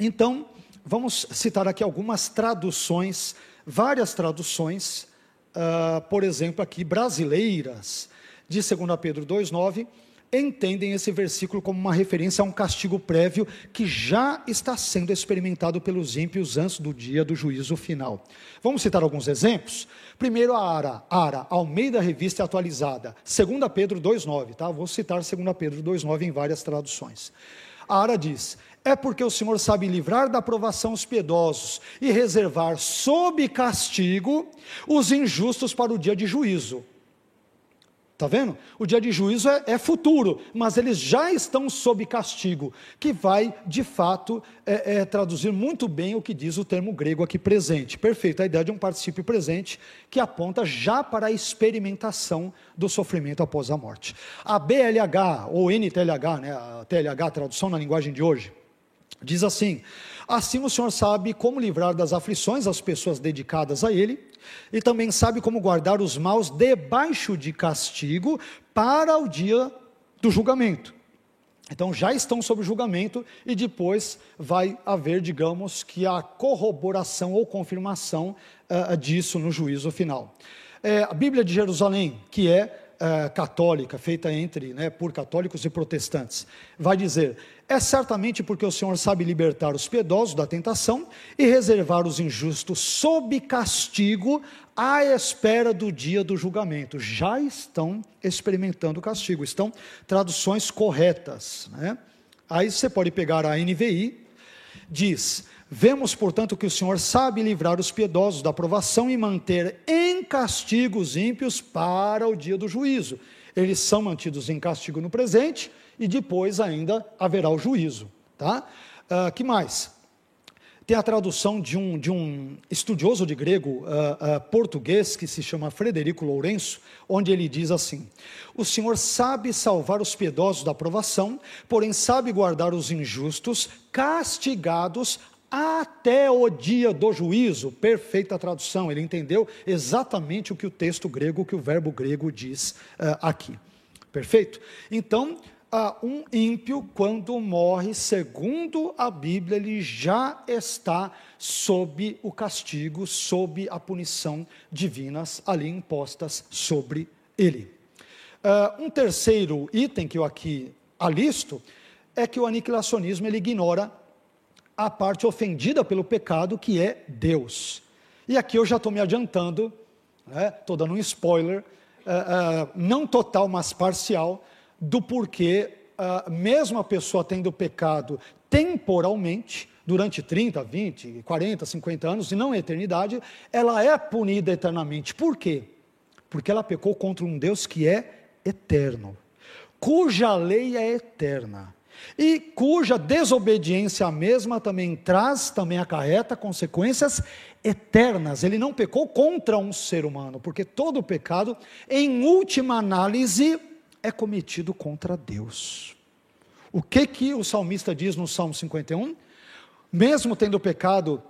Então, vamos citar aqui algumas traduções, várias traduções, uh, por exemplo, aqui brasileiras de 2 Pedro 2,9 entendem esse versículo como uma referência a um castigo prévio que já está sendo experimentado pelos ímpios antes do dia do juízo final. Vamos citar alguns exemplos? Primeiro a Ara, Ara, Almeida Revista Atualizada, 2 Pedro 2,9, tá? Vou citar 2 Pedro 2,9 em várias traduções. A Ara diz: É porque o Senhor sabe livrar da aprovação os piedosos e reservar sob castigo os injustos para o dia de juízo Está vendo? O dia de juízo é, é, futuro, mas eles já estão sob castigo, que vai, de fato, é, é, traduzir muito bem o que diz o termo grego aqui presente. Perfeito, a ideia de um particípio presente que aponta já para a experimentação do sofrimento após a morte. A BLH, ou NTLH, né, a TLH, a tradução na linguagem de hoje, diz assim: Assim o Senhor sabe como livrar das aflições as pessoas dedicadas a Ele e também sabe como guardar os maus debaixo de castigo para o dia do julgamento. Então já estão sob julgamento e depois vai haver, digamos, que a corroboração ou confirmação uh, disso no juízo final. É, a Bíblia de Jerusalém, que é uh, católica, feita entre, né, por católicos e protestantes, vai dizer: é certamente porque o Senhor sabe libertar os piedosos da tentação e reservar os injustos sob castigo à espera do dia do julgamento. Já estão experimentando o castigo, estão traduções corretas. Né? Aí você pode pegar a NVI, diz: Vemos, portanto, que o Senhor sabe livrar os piedosos da provação e manter em castigo os ímpios para o dia do juízo. Eles são mantidos em castigo no presente e depois ainda haverá o juízo. Tá? Uh, que mais? Tem a tradução de um, de um estudioso de grego uh, uh, português que se chama Frederico Lourenço, onde ele diz assim: O Senhor sabe salvar os piedosos da provação, porém sabe guardar os injustos, castigados até o dia do juízo. Perfeita tradução, ele entendeu exatamente o que o texto grego, o que o verbo grego diz uh, aqui. Perfeito? Então, a um ímpio, quando morre, segundo a Bíblia, ele já está sob o castigo, sob a punição divinas ali impostas sobre ele. Uh, um terceiro item que eu aqui alisto é que o aniquilacionismo ele ignora a parte ofendida pelo pecado, que é Deus. E aqui eu já estou me adiantando, estou né, dando um spoiler, uh, uh, não total, mas parcial, do porquê, uh, mesmo a pessoa tendo pecado temporalmente, durante 30, 20, 40, 50 anos, e não a eternidade, ela é punida eternamente. Por quê? Porque ela pecou contra um Deus que é eterno, cuja lei é eterna e cuja desobediência à mesma também traz, também acarreta consequências eternas. Ele não pecou contra um ser humano, porque todo pecado, em última análise, é cometido contra Deus. O que que o salmista diz no Salmo 51? Mesmo tendo pecado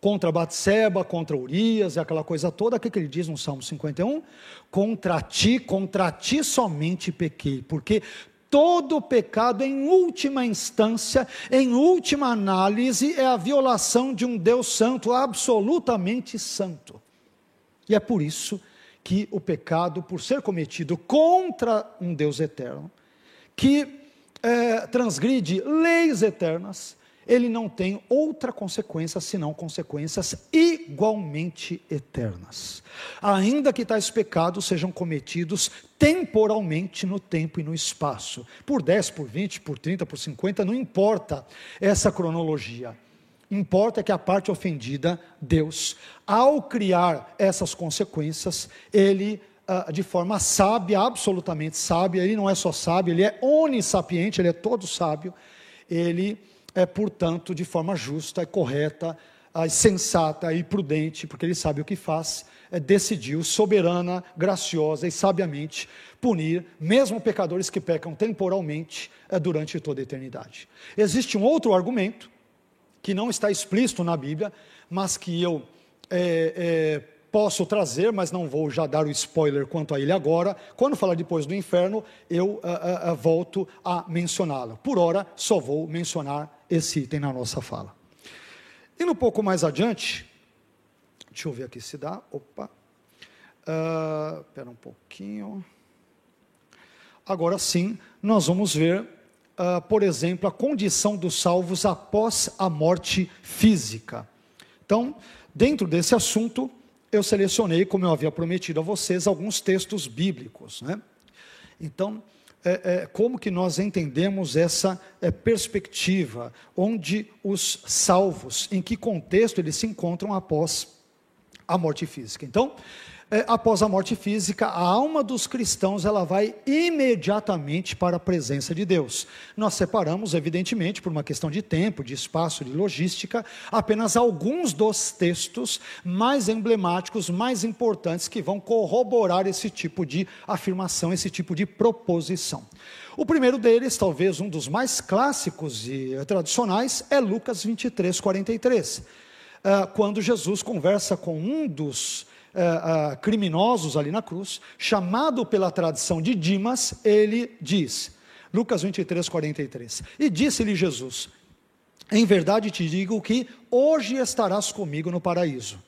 contra Batseba, contra Urias aquela coisa toda, o que, que ele diz no Salmo 51? Contra ti, contra ti somente pequei, porque todo pecado, em última instância, em última análise, é a violação de um Deus santo, absolutamente santo. E é por isso que o pecado, por ser cometido contra um Deus eterno, que é, transgride leis eternas, ele não tem outra consequência senão consequências igualmente eternas. Ainda que tais pecados sejam cometidos temporalmente no tempo e no espaço, por 10, por 20, por 30, por 50, não importa essa cronologia. Importa que a parte ofendida, Deus, ao criar essas consequências, ele ah, de forma sábia, absolutamente sábia, ele não é só sábio, ele é onissapiente, ele é todo sábio, ele é, portanto, de forma justa correta, e sensata e prudente, porque ele sabe o que faz, é, decidiu soberana, graciosa e sabiamente punir mesmo pecadores que pecam temporalmente é, durante toda a eternidade. Existe um outro argumento que não está explícito na Bíblia, mas que eu é, é, posso trazer, mas não vou já dar o spoiler quanto a ele agora. Quando falar depois do inferno, eu uh, uh, volto a mencioná-lo. Por ora, só vou mencionar esse item na nossa fala. Indo um pouco mais adiante, deixa eu ver aqui se dá. Opa. Uh, espera um pouquinho. agora sim, nós vamos ver, uh, por exemplo, a condição dos salvos após a morte física. Então, dentro desse assunto, eu selecionei, como eu havia prometido a vocês, alguns textos bíblicos. Né? Então, é, é, como que nós entendemos essa é, perspectiva, onde os salvos, em que contexto eles se encontram após a morte física. Então, é, após a morte física, a alma dos cristãos ela vai imediatamente para a presença de Deus. Nós separamos, evidentemente, por uma questão de tempo, de espaço, de logística, apenas alguns dos textos mais emblemáticos, mais importantes, que vão corroborar esse tipo de afirmação, esse tipo de proposição. O primeiro deles, talvez um dos mais clássicos e tradicionais, é Lucas 23, 43. Ah, quando Jesus conversa com um dos uh, uh, criminosos ali na cruz, chamado pela tradição de Dimas, ele diz, Lucas 23, 43, e disse-lhe Jesus: Em verdade te digo que hoje estarás comigo no paraíso.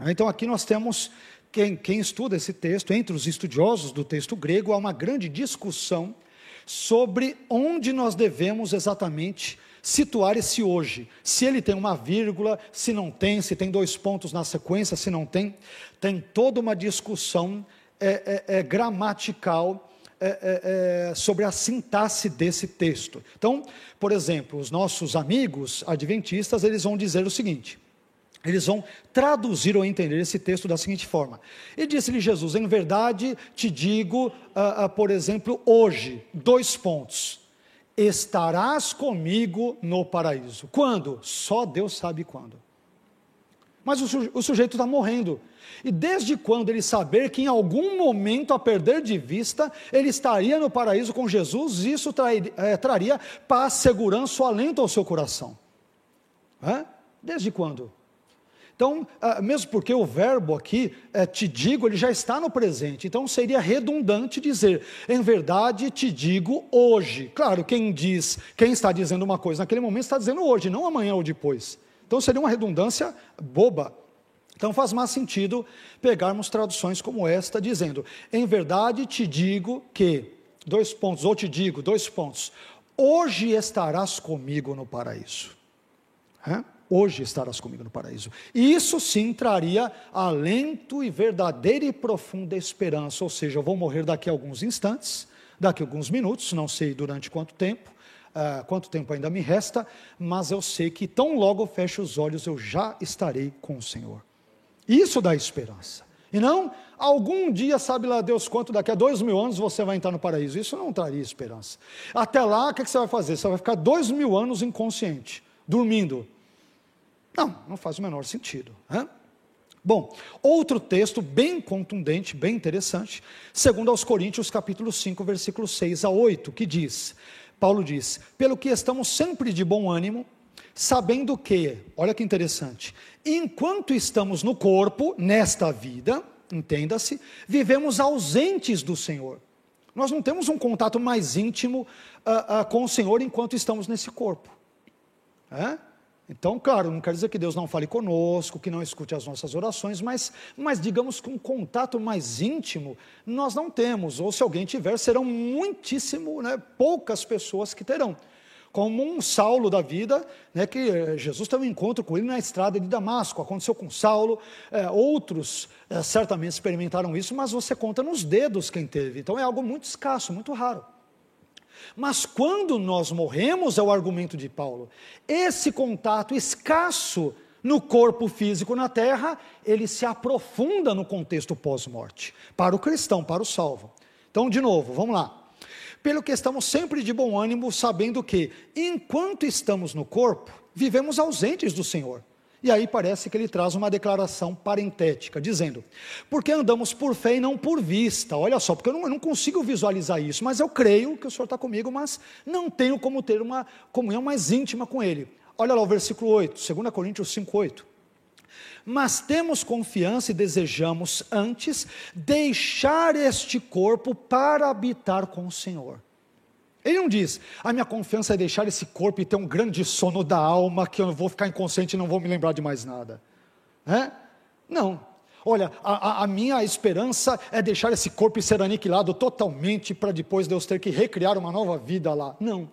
Então aqui nós temos quem, quem, estuda esse texto, entre os estudiosos do texto grego, há uma grande discussão sobre onde nós devemos exatamente situar esse hoje. Se ele tem uma vírgula, se não tem, se tem dois pontos na sequência, se não tem. Tem toda uma discussão é, é, é gramatical é, é, é, sobre a sintaxe desse texto. Então, por exemplo, os nossos amigos adventistas, eles vão dizer o seguinte. Eles vão traduzir ou entender esse texto da seguinte forma. E disse-lhe Jesus: Em verdade te digo, uh, uh, por exemplo, hoje, dois pontos estarás comigo no paraíso. Quando? Só Deus sabe quando. Mas o, o sujeito está morrendo. E desde quando ele saber que em algum momento, a perder de vista, ele estaria no paraíso com Jesus, isso traria, é, traria paz, segurança, alento ao seu coração. É? Desde quando? Então, ah, mesmo porque o verbo aqui, é, te digo, ele já está no presente, então seria redundante dizer, em verdade te digo hoje. Claro, quem diz, quem está dizendo uma coisa naquele momento está dizendo hoje, não amanhã ou depois. Então seria uma redundância boba. Então faz mais sentido pegarmos traduções como esta, dizendo: Em verdade te digo que, dois pontos, ou te digo, dois pontos, hoje estarás comigo no paraíso. Hoje estarás comigo no paraíso. E isso sim traria alento e verdadeira e profunda esperança, ou seja, eu vou morrer daqui a alguns instantes, daqui a alguns minutos, não sei durante quanto tempo, uh, quanto tempo ainda me resta, mas eu sei que tão logo fecho os olhos, eu já estarei com o Senhor. Isso dá esperança. E não, algum dia, sabe lá Deus quanto, daqui a dois mil anos você vai entrar no paraíso. Isso não traria esperança. Até lá, o que você vai fazer? Você vai ficar dois mil anos inconsciente, dormindo, não, não faz o menor sentido. Bom, outro texto bem contundente, bem interessante, segundo aos Coríntios capítulo 5, versículos 6 a 8, que diz, Paulo diz, pelo que estamos sempre de bom ânimo, sabendo que, olha que interessante, enquanto estamos no corpo, nesta vida, entenda-se, vivemos ausentes do Senhor. Nós não temos um contato mais íntimo uh, uh, com o Senhor enquanto estamos nesse corpo. É? Então, claro, não quer dizer que Deus não fale conosco, que não escute as nossas orações, mas, mas digamos que um contato mais íntimo nós não temos, ou se alguém tiver, serão muitíssimo, né, poucas pessoas que terão. Como um Saulo da vida, né, que eh, Jesus teve um encontro com ele na estrada de Damasco, aconteceu com Saulo, é, outros é, certamente experimentaram isso, mas você conta nos dedos quem teve, então é algo muito escasso, muito raro. Mas quando nós morremos, é o argumento de Paulo, esse contato escasso no corpo físico na terra, ele se aprofunda no contexto pós-morte, para o cristão, para o salvo. Então, de novo, vamos lá. Pelo que estamos sempre de bom ânimo, sabendo que, enquanto estamos no corpo, vivemos ausentes do Senhor. E aí parece que ele traz uma declaração parentética, dizendo: porque andamos por fé e não por vista. Olha só, porque eu não, eu não consigo visualizar isso, mas eu creio que o Senhor está comigo, mas não tenho como ter uma comunhão mais íntima com Ele. Olha lá o versículo 8, 2 Coríntios 5, 8 mas temos confiança e desejamos antes deixar este corpo para habitar com o Senhor. Ele não diz, a minha confiança é deixar esse corpo e ter um grande sono da alma, que eu vou ficar inconsciente e não vou me lembrar de mais nada. É? Não. olha, a, a, minha esperança é deixar esse corpo ser aniquilado totalmente para depois Deus ter que recriar uma nova vida lá. Não.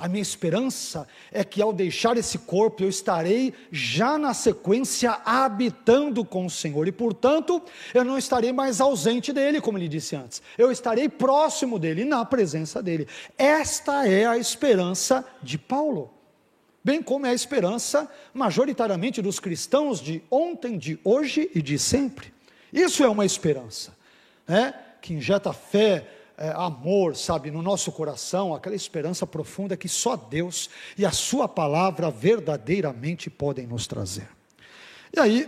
A minha esperança é que ao deixar esse corpo eu estarei já na sequência habitando com o Senhor e, portanto, eu não estarei mais ausente dele, como ele disse antes. Eu estarei próximo dele, na presença dele. Esta é a esperança de Paulo. Bem como é a esperança majoritariamente dos cristãos de ontem, de hoje e de sempre. Isso é uma esperança, né? que injeta fé, é, amor, sabe, no nosso coração, aquela esperança profunda que só Deus e a Sua palavra verdadeiramente podem nos trazer. E aí,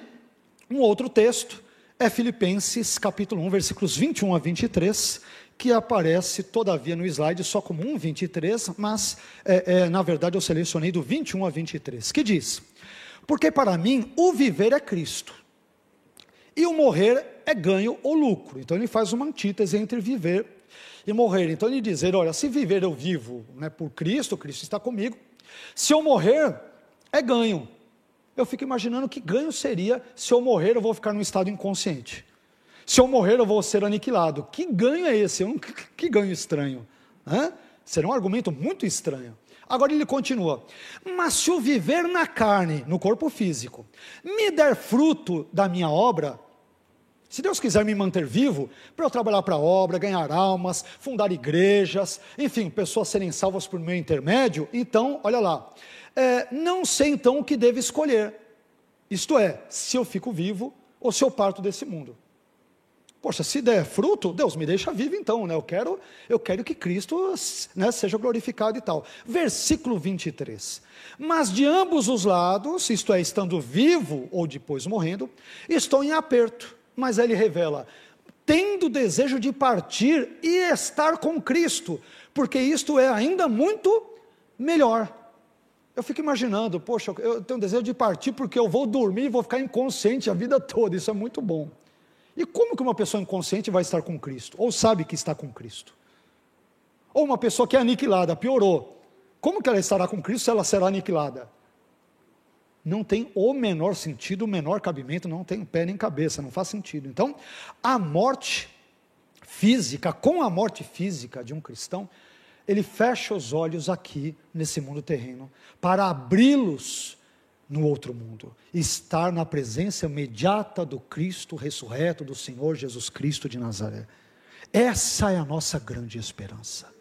um outro texto é Filipenses capítulo 1, versículos 21 a 23, que aparece, todavia, no slide só como 1, 23, mas, é, é, na verdade, eu selecionei do 21 a 23, que diz: Porque para mim o viver é Cristo, e o morrer é ganho ou lucro. Então ele faz uma antítese entre viver e morrer. Então ele dizer, olha, se viver eu vivo né, por Cristo, Cristo está comigo. Se eu morrer, é ganho. Eu fico imaginando que ganho seria se eu morrer, eu vou ficar num estado inconsciente. Se eu morrer, eu vou ser aniquilado. Que ganho é esse? Que, <laughs> que ganho estranho. Hã? Será um argumento muito estranho. Agora ele continua: Mas se o viver na carne, no corpo físico, me der fruto da minha obra, se Deus quiser me manter vivo, para eu trabalhar para a obra, ganhar almas, fundar igrejas, enfim, pessoas serem salvas por meu intermédio, então, olha lá, é, não sei então o que devo escolher. Isto é, se eu fico vivo ou se eu parto desse mundo. Poxa, se der fruto, Deus me deixa vivo então, né? Eu quero, eu quero que Cristo né, seja glorificado e tal. Versículo 23. Mas de ambos os lados, isto é, estando vivo ou depois morrendo, estou em aperto mas ele revela: tendo desejo de partir e estar com Cristo, porque isto é ainda muito melhor. Eu fico imaginando, poxa, eu tenho desejo de partir porque eu vou dormir e vou ficar inconsciente a vida toda, isso é muito bom. E como que uma pessoa inconsciente vai estar com Cristo? Ou sabe que está com Cristo? Ou uma pessoa que é aniquilada, piorou. Como que ela estará com Cristo se ela será aniquilada? Não tem o menor sentido, o menor cabimento, não tem pé nem cabeça, não faz sentido. Então, a morte física, com a morte física de um cristão, ele fecha os olhos aqui nesse mundo terreno para abri-los no outro mundo, estar na presença imediata do Cristo ressurreto, do Senhor Jesus Cristo de Nazaré. Essa é a nossa grande esperança.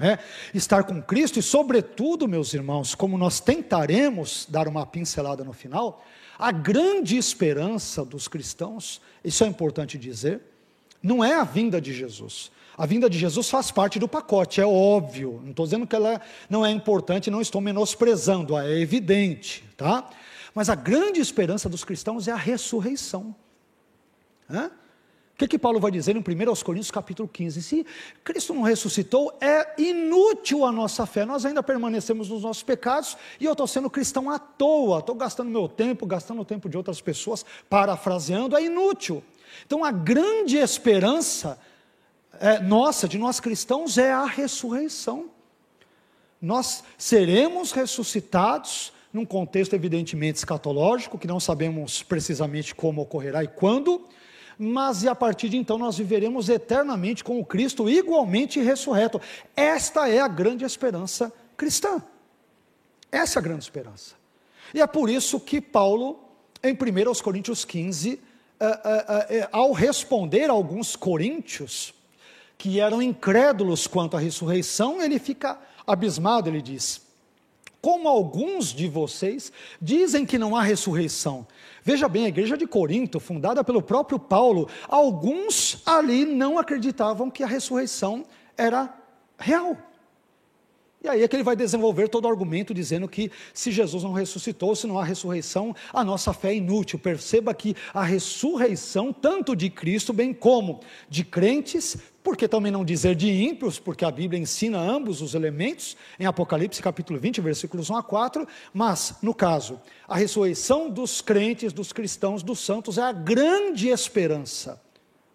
É, estar com Cristo e, sobretudo, meus irmãos, como nós tentaremos dar uma pincelada no final, a grande esperança dos cristãos, isso é importante dizer, não é a vinda de Jesus. A vinda de Jesus faz parte do pacote, é óbvio. Não estou dizendo que ela não é importante, não estou menosprezando, é evidente, tá? Mas a grande esperança dos cristãos é a ressurreição. É? O que, que Paulo vai dizer em 1 Coríntios capítulo 15? Se Cristo não ressuscitou, é inútil a nossa fé. Nós ainda permanecemos nos nossos pecados e eu estou sendo cristão à toa, estou gastando meu tempo, gastando o tempo de outras pessoas, parafraseando, é inútil. Então a grande esperança é, nossa, de nós cristãos, é a ressurreição. Nós seremos ressuscitados num contexto evidentemente escatológico, que não sabemos precisamente como ocorrerá e quando, mas e a partir de então nós viveremos eternamente com o Cristo igualmente ressurreto. Esta é a grande esperança cristã. Essa é a grande esperança. E é por isso que Paulo, em 1 Coríntios 15, é, é, é, ao responder a alguns coríntios que eram incrédulos quanto à ressurreição, ele fica abismado, ele diz: Como alguns de vocês dizem que não há ressurreição, Veja bem, a igreja de Corinto, fundada pelo próprio Paulo, alguns ali não acreditavam que a ressurreição era real. E aí é que ele vai desenvolver todo o argumento dizendo que se Jesus não ressuscitou, se não há ressurreição, a nossa fé é inútil. Perceba que a ressurreição, tanto de Cristo, bem como de crentes, porque também não dizer de ímpios, porque a Bíblia ensina ambos os elementos, em Apocalipse capítulo 20, versículos 1 a 4, mas, no caso, a ressurreição dos crentes, dos cristãos, dos santos, é a grande esperança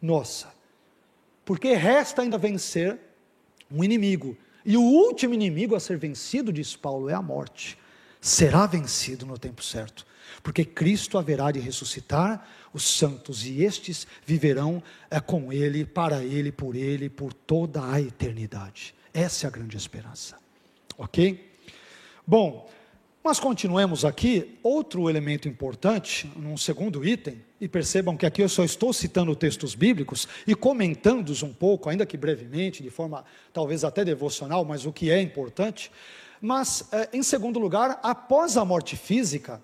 nossa. Porque resta ainda vencer um inimigo, e o último inimigo a ser vencido, diz Paulo, é a morte. Será vencido no tempo certo. porque Cristo haverá de ressuscitar os santos e estes viverão é, com Ele, para Ele, por Ele, por toda a eternidade. Essa é a grande esperança. Ok? Bom, mas continuemos aqui. Outro elemento importante, num segundo item, e percebam que aqui eu só estou citando textos bíblicos e comentando-os um pouco, ainda que brevemente, de forma talvez até devocional, mas o que é importante. Mas, eh, em segundo lugar, após a morte física,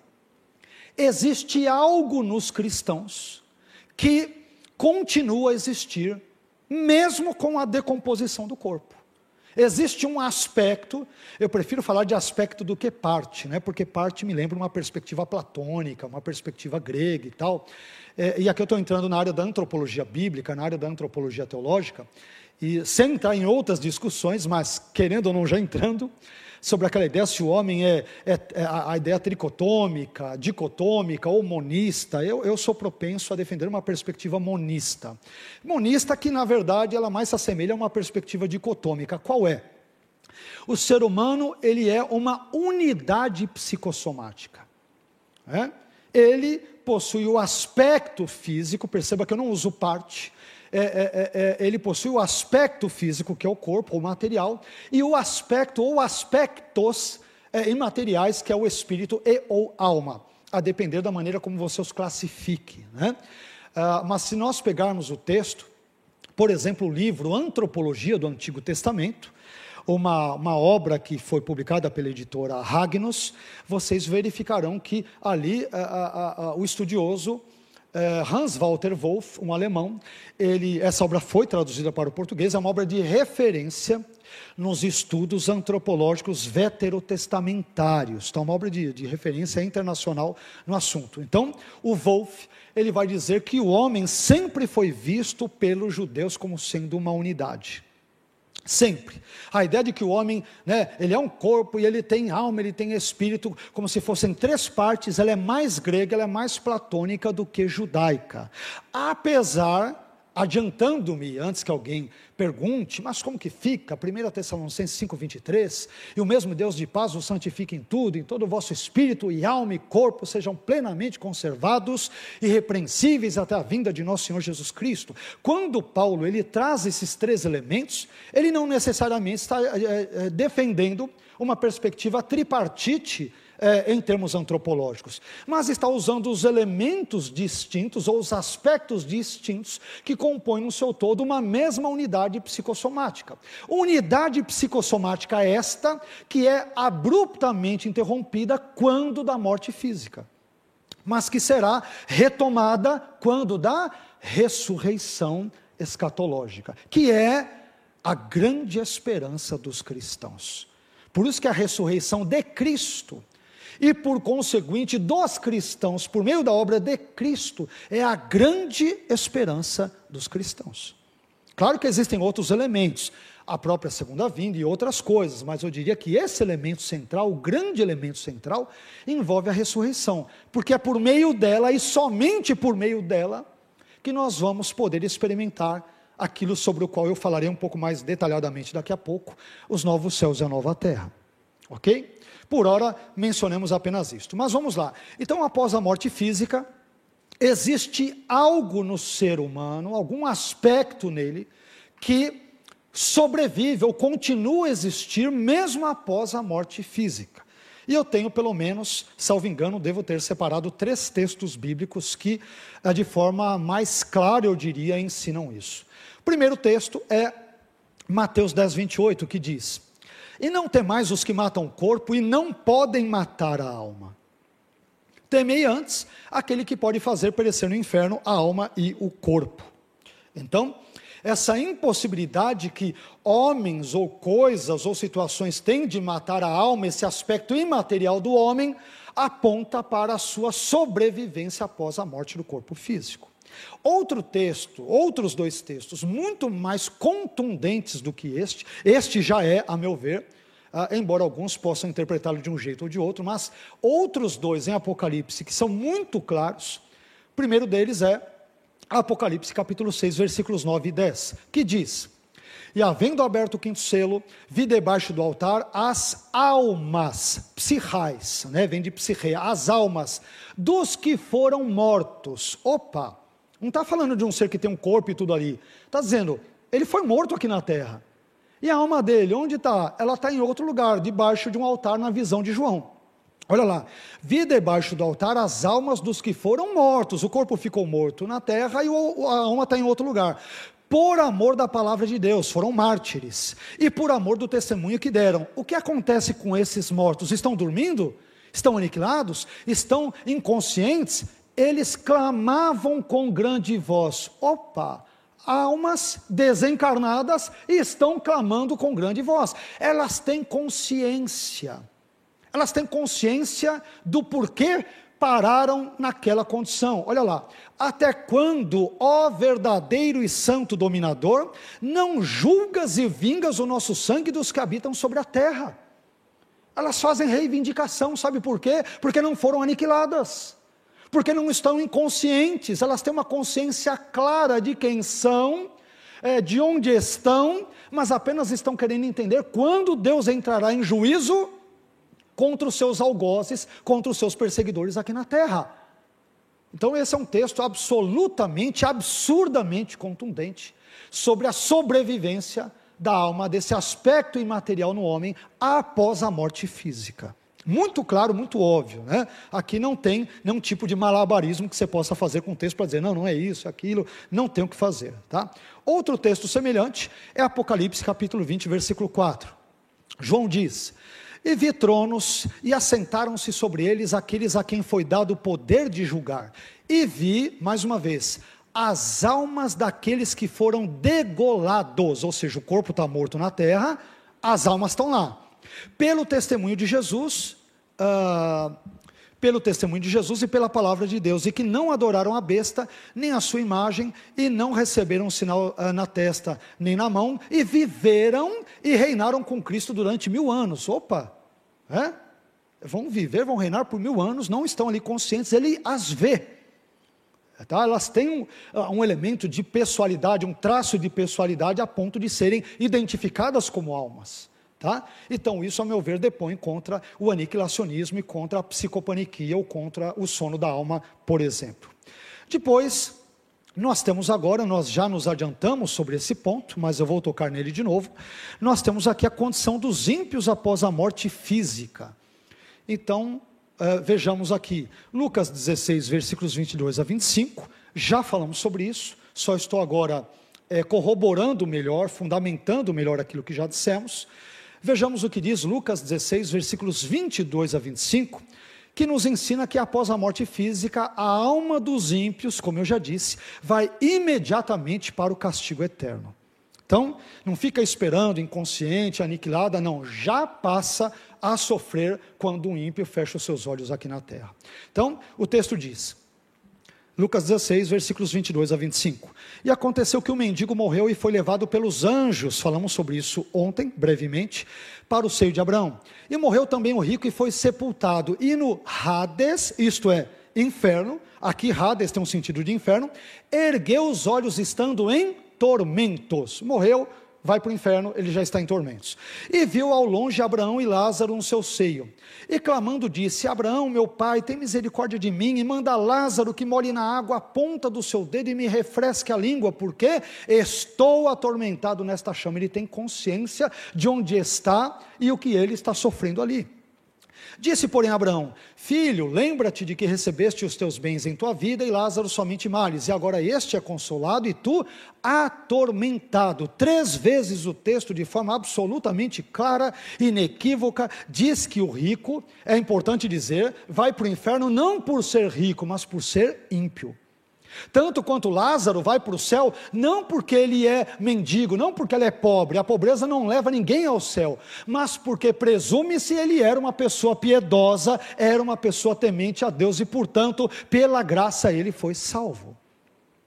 existe algo nos cristãos que continua a existir, mesmo com a decomposição do corpo. Existe um aspecto, eu prefiro falar de aspecto do que parte, né? porque parte me lembra uma perspectiva platônica, uma perspectiva grega e tal. É, e aqui eu estou entrando na área da antropologia bíblica, na área da antropologia teológica, e sem entrar em outras discussões, mas querendo ou não já entrando, sobre aquela ideia se o homem é, é, é a, ideia tricotômica, dicotômica ou monista. Eu, eu sou propenso a defender uma perspectiva monista. Monista que, na verdade, ela mais se assemelha a uma perspectiva dicotômica. Qual é? O ser humano, ele é uma unidade psicossomática. É? Ele possui o aspecto físico, perceba que eu não uso parte, é, é, é, é, ele possui o aspecto físico, que é o corpo, o material, e o aspecto ou aspectos é, imateriais, que é o espírito e ou alma, a depender da maneira como você os classifique. Né? Ah, mas se nós pegarmos o texto, por exemplo, o livro Antropologia do Antigo Testamento, uma, uma obra que foi publicada pela editora Ragnos, vocês verificarão que ali a, a, a, o estudioso Hans Walter Wolff, um alemão, ele, essa obra foi traduzida para o português, é uma obra de referência nos estudos antropológicos veterotestamentários. Então, uma obra de, de referência internacional no assunto. Então, o Wolff, ele vai dizer que o homem sempre foi visto pelos judeus como sendo uma unidade. Sempre. A ideia de que o homem, né, ele é um corpo e ele tem alma, ele tem espírito, como se fossem três partes, ela é mais grega, ela é mais platônica do que judaica. Apesar adiantando-me antes que alguém pergunte, mas como que fica? 1 Tessalonicenses 5,23, e o mesmo Deus de paz o santifique em tudo, em todo o vosso espírito e alma e corpo sejam plenamente conservados, irrepreensíveis até a vinda de nosso Senhor Jesus Cristo. Quando Paulo ele traz esses três elementos, ele não necessariamente está é, é, defendendo uma perspectiva tripartite é, em termos antropológicos, mas está usando os elementos distintos ou os aspectos distintos que compõem no seu todo uma mesma unidade psicossomática. Unidade psicossomática esta que é abruptamente interrompida quando da morte física, mas que será retomada quando da ressurreição escatológica, que é a grande esperança dos cristãos. Por isso que a ressurreição de Cristo e por conseguinte dos cristãos, por meio da obra de Cristo, é a grande esperança dos cristãos. Claro que existem outros elementos, a própria segunda vinda e outras coisas, mas eu diria que esse elemento central, o grande elemento central, envolve a ressurreição, porque é por meio dela e somente por meio dela que nós vamos poder experimentar aquilo sobre o qual eu falarei um pouco mais detalhadamente daqui a pouco, os novos céus e a nova terra. Ok? Por hora, mencionemos apenas isto. Mas vamos lá. Então, após a morte física, existe algo no ser humano, algum aspecto nele, que sobrevive ou continua a existir mesmo após a morte física. E eu tenho, pelo menos, salvo engano, devo ter separado três textos bíblicos que, eh, de forma mais clara, eu diria, ensinam isso. O primeiro texto é Mateus 10, 28, que diz: e não temais os que matam o corpo e não podem matar a alma. Temei antes aquele que pode fazer perecer no inferno a alma e o corpo. Então, essa impossibilidade que homens ou coisas ou situações têm de matar a alma, esse aspecto imaterial do homem, aponta para a sua sobrevivência após a morte do corpo físico. Outro texto, outros dois textos, muito mais contundentes do que este, este já é, a meu ver, ah, embora alguns possam interpretá-lo de um jeito ou de outro, mas outros dois em Apocalipse que são muito claros. O primeiro deles é Apocalipse capítulo 6, versículos 9 e 10, que diz: E havendo aberto o quinto selo, vi debaixo do altar as almas, psichais, né? vem de psique, as almas dos que foram mortos. Opa, não está falando de um ser que tem um corpo e tudo ali. Está dizendo, ele foi morto aqui na terra. E a alma dele, onde está? Ela está em outro lugar, debaixo de um altar na visão de João. Olha lá, vi debaixo do altar as almas dos que foram mortos. O corpo ficou morto na terra e a alma está em outro lugar. Por amor da palavra de Deus, foram mártires. E por amor do testemunho que deram. O que acontece com esses mortos? Estão dormindo? Estão aniquilados? Estão inconscientes? Eles clamavam com grande voz. Opa! almas desencarnadas estão clamando com grande voz. Elas têm consciência. Elas têm consciência do porquê pararam naquela condição. Olha lá. Até quando, ó verdadeiro e santo dominador, não julgas e vingas o nosso sangue dos que habitam sobre a terra? Elas fazem reivindicação, sabe por quê? Porque não foram aniquiladas porque não estão inconscientes, elas têm uma consciência clara de quem são, é, de onde estão, mas apenas estão querendo entender quando Deus entrará em juízo contra os seus algozes, contra os seus perseguidores aqui na terra. Então, esse é um texto absolutamente, absurdamente contundente sobre a sobrevivência da alma, desse aspecto imaterial no homem após a morte física. Muito claro, muito óbvio. Né? Aqui não tem nenhum tipo de malabarismo que você possa fazer com o texto para dizer, não, não é isso, é aquilo, não tem o que fazer. Tá? Outro texto semelhante é Apocalipse capítulo 20, versículo 4. João diz: E vi tronos, e assentaram-se sobre eles aqueles a quem foi dado o poder de julgar. E vi, mais uma vez, as almas daqueles que foram degolados, ou seja, o corpo está morto na terra, as almas estão lá pelo testemunho de Jesus, uh, pelo testemunho de Jesus e pela palavra de Deus, e que não adoraram a besta, nem a sua imagem, e não receberam sinal uh, na testa, nem na mão, e viveram e reinaram com Cristo durante mil anos. Opa! É? Vão viver, vão reinar por mil anos, não estão ali conscientes, ele as vê. Tá? Elas têm um, ah, um elemento de pessoalidade, um traço de pessoalidade a ponto de serem identificadas como almas. Tá? Então, isso, a meu ver, depõe contra o aniquilacionismo e contra a psicopaniquia ou contra o sono da alma, por exemplo. Depois, nós temos agora, nós já nos adiantamos sobre esse ponto, mas eu vou tocar nele de novo. Nós temos aqui a condição dos ímpios após a morte física. Então, uh, vejamos aqui, Lucas 16, versículos 22 a 25, já falamos sobre isso, só estou agora é, corroborando melhor, fundamentando melhor aquilo que já dissemos. Vejamos o que diz Lucas 16, versículos 22 a 25, que nos ensina que após a morte física, a alma dos ímpios, como eu já disse, vai imediatamente para o castigo eterno. Então, não fica esperando, inconsciente, aniquilada, não, já passa a sofrer quando um ímpio fecha os seus olhos aqui na terra. Então, o texto diz: Lucas 16, versículos 22 a 25. E aconteceu que o mendigo morreu e foi levado pelos anjos, falamos sobre isso ontem, brevemente, para o seio de Abraão. E morreu também o rico e foi sepultado. E no Hades, isto é, inferno, aqui Hades tem um sentido de inferno, ergueu os olhos estando em tormentos. Morreu, vai para o inferno, ele já está em tormentos. E viu ao longe Abraão e Lázaro no seu seio. E clamando disse: Abraão, meu pai, tem misericórdia de mim e manda Lázaro que molhe na água a ponta do seu dedo e me refresque a língua, porque estou atormentado nesta chama. Ele tem consciência de onde está e o que ele está sofrendo ali. Disse, porém, Abraão: Filho, lembra-te de que recebeste os teus bens em tua vida e Lázaro somente males, e agora este é consolado e tu atormentado. Três vezes o texto, de forma absolutamente clara, inequívoca, diz que o rico, é importante dizer, vai para o inferno não por ser rico, mas por ser ímpio. Tanto quanto Lázaro vai para o céu, não porque ele é mendigo, não porque ele é pobre, a pobreza não leva ninguém ao céu, mas porque presume-se ele era uma pessoa piedosa, era uma pessoa temente a Deus e, portanto, pela graça ele foi salvo.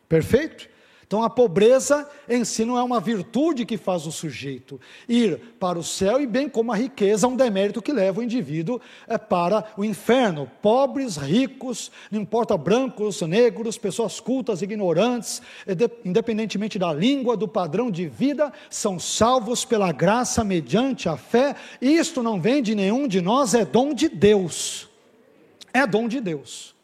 Perfeito? Então a pobreza em si não é uma virtude que faz o sujeito ir para o céu, e bem como a riqueza é um demérito que leva o indivíduo é, para o inferno. Pobres, ricos, não importa brancos, negros, pessoas cultas, ignorantes, é independentemente da língua, do padrão de vida, são salvos pela graça mediante a fé. Isto não vem de nenhum de nós, é dom de Deus. É dom de Deus.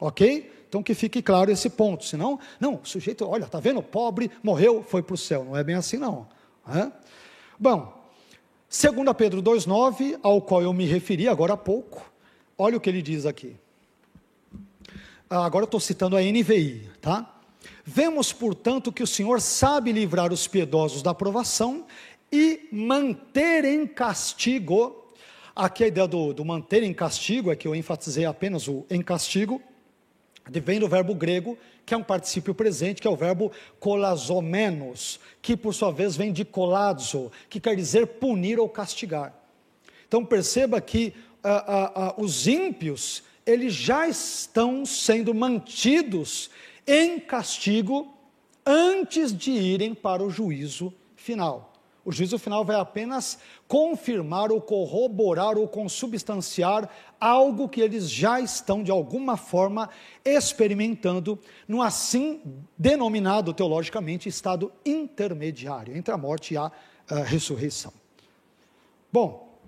Ok? Então que fique claro esse ponto, senão, não, o sujeito, olha, está vendo, pobre, morreu, foi para o céu. Não é bem assim, não. É? Bom, 2 Pedro 2,9, ao qual eu me referi agora há pouco, olha o que ele diz aqui. Ah, agora estou citando a NVI, tá? Vemos, portanto, que o Senhor sabe livrar os piedosos da aprovação e manter em castigo. Aqui a ideia do, do manter em castigo é que eu enfatizei apenas o em castigo vem do verbo grego, que é um particípio presente, que é o verbo colazomenos, que por sua vez vem de colazo, que quer dizer punir ou castigar. Então perceba que ah, ah, ah, os ímpios, eles já estão sendo mantidos em castigo antes de irem para o juízo final. O juízo final vai apenas confirmar ou corroborar ou consubstanciar algo que eles já estão de alguma forma experimentando no assim denominado teologicamente estado intermediário entre a morte e a, a ressurreição. Bom,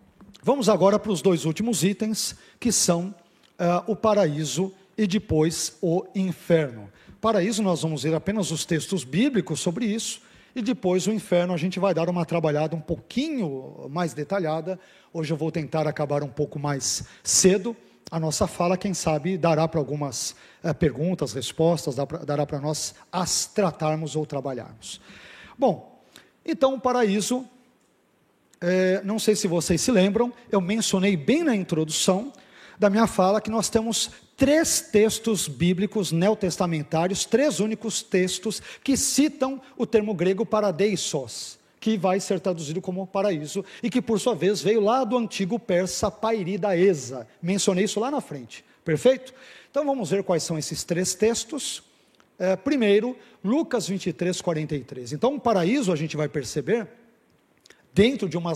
vamos agora para os dois últimos itens que são uh, o paraíso e depois o inferno. Paraíso, nós vamos ver apenas os textos bíblicos sobre isso e depois o inferno a gente vai dar uma trabalhada um pouquinho mais detalhada. Hoje eu vou tentar acabar um pouco mais cedo. A nossa fala, quem sabe, dará para algumas é, perguntas, respostas, dará para nós as tratarmos ou trabalharmos. Bom, então o paraíso, é, não sei se vocês se lembram, eu mencionei bem na introdução da minha fala que nós temos três textos bíblicos neotestamentários, três únicos textos que citam o termo grego paradeisos, que vai ser traduzido como paraíso e que por sua vez veio lá do antigo persa pairidaesa. Mencionei isso lá na frente. Perfeito? Então vamos ver quais são esses três textos. É, primeiro, Lucas 23, 43. Então, o paraíso, a gente vai perceber, dentro de uma,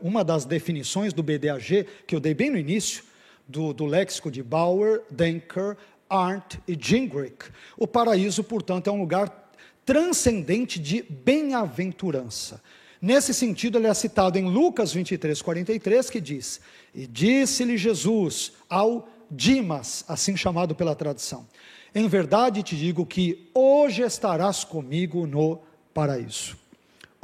uma das definições do BDAG, que eu dei bem no início, do, do léxico de Bauer, Denker, Arndt e Gingrich. O paraíso, portanto, é um lugar transcendente de bem-aventurança. Nesse sentido, ele é citado em Lucas 23, 43, que diz: E disse-lhe Jesus ao Dimas, assim chamado pela tradição: Em verdade te digo que hoje estarás comigo no paraíso.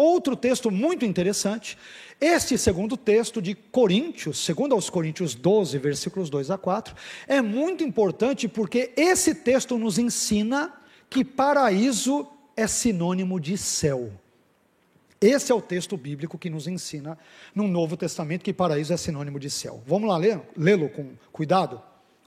Outro texto muito interessante este segundo texto de Coríntios, segundo aos Coríntios 12, versículos 2 a 4, é muito importante porque esse texto nos ensina que paraíso é sinônimo de céu. Esse é o texto bíblico que nos ensina no Novo Testamento que paraíso é sinônimo de céu. Vamos lá lê-lo com cuidado?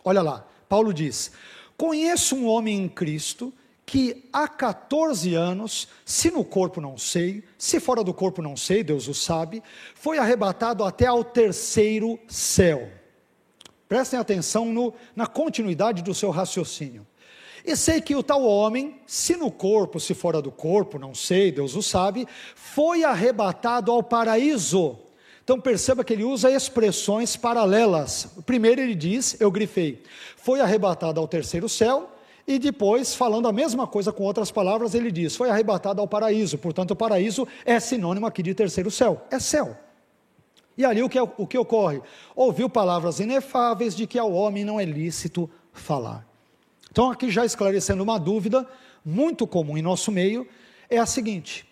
Olha lá, Paulo diz: Conheço um homem em Cristo que há 14 anos, se no corpo não sei, se fora do corpo não sei, Deus o sabe, foi arrebatado até ao terceiro céu. Prestem atenção no, na continuidade do seu raciocínio. E sei que o tal homem, se no corpo, se fora do corpo, não sei, Deus o sabe, foi arrebatado ao paraíso. Então perceba que ele usa expressões paralelas. Primeiro ele diz, eu grifei, foi arrebatado ao terceiro céu, e depois, falando a mesma coisa com outras palavras, ele diz: foi arrebatado ao paraíso. Portanto, o paraíso é sinônimo aqui de terceiro céu. É céu. E ali o que, o que ocorre? Ouviu palavras inefáveis de que ao homem não é lícito falar. Então, aqui já esclarecendo uma dúvida muito comum em nosso meio, é a seguinte: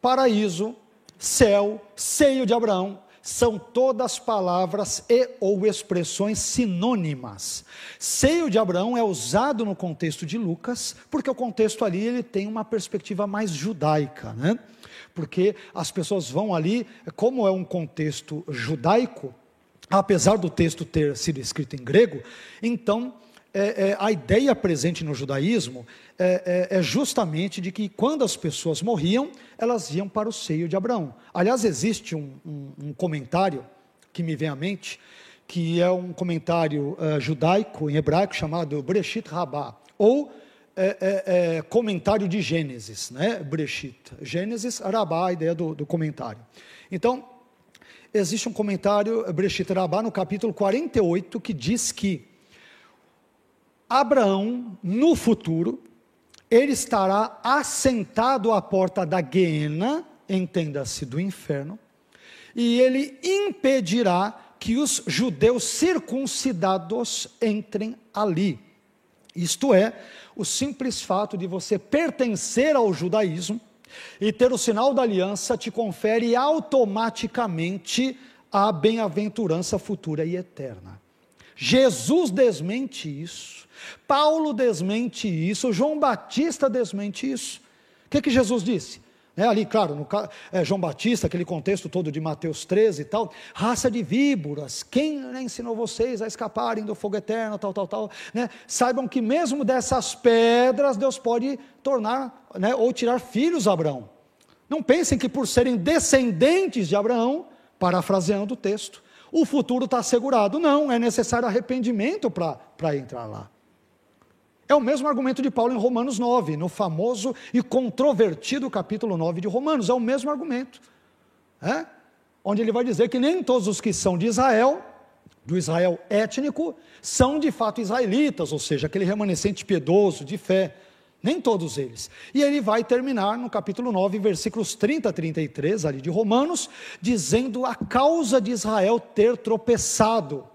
paraíso, céu, seio de Abraão, são todas palavras e ou expressões sinônimas. Seio de Abraão é usado no contexto de Lucas, porque o contexto ali ele tem uma perspectiva mais judaica, né? Porque as pessoas vão ali, como é um contexto judaico, apesar do texto ter sido escrito em grego, então é, é, a ideia presente no judaísmo é, é, é, justamente de que quando as pessoas morriam, elas iam para o seio de Abraão. Aliás, existe um, um, um comentário que me vem à mente, que é um comentário uh, judaico, em hebraico, chamado Breshit Rabbah, ou é, é, é, comentário de Gênesis, né? Breshit. Gênesis, Arabá, a ideia do, do comentário. Então, existe um comentário, Breshit Arabá, no capítulo 48, que diz que Abraão, no futuro, ele estará assentado à porta da Guiena, entenda-se do inferno, e ele impedirá que os judeus circuncidados entrem ali. Isto é, o simples fato de você pertencer ao judaísmo e ter o sinal da aliança te confere automaticamente a bem-aventurança futura e eterna. Jesus desmente isso, Paulo desmente isso, João Batista desmente isso. O que, que Jesus disse? É, ali, claro, no, é, João Batista, aquele contexto todo de Mateus 13 e tal, raça de víboras, quem né, ensinou vocês a escaparem do fogo eterno, tal, tal, tal, né? Saibam que mesmo dessas pedras Deus pode tornar, né, ou tirar filhos a Abraão. Não pensem que por serem descendentes de Abraão, parafraseando o texto, o futuro está assegurado. Não, é necessário arrependimento para entrar lá. É o mesmo argumento de Paulo em Romanos 9, no famoso e controvertido capítulo 9 de Romanos, é o mesmo argumento. É? Onde ele vai dizer que nem todos os que são de Israel, do Israel étnico, são de fato israelitas, ou seja, aquele remanescente piedoso de fé. Nem todos eles. E ele vai terminar no capítulo 9, versículos 30 a 33, ali de Romanos, dizendo a causa de Israel ter tropeçado.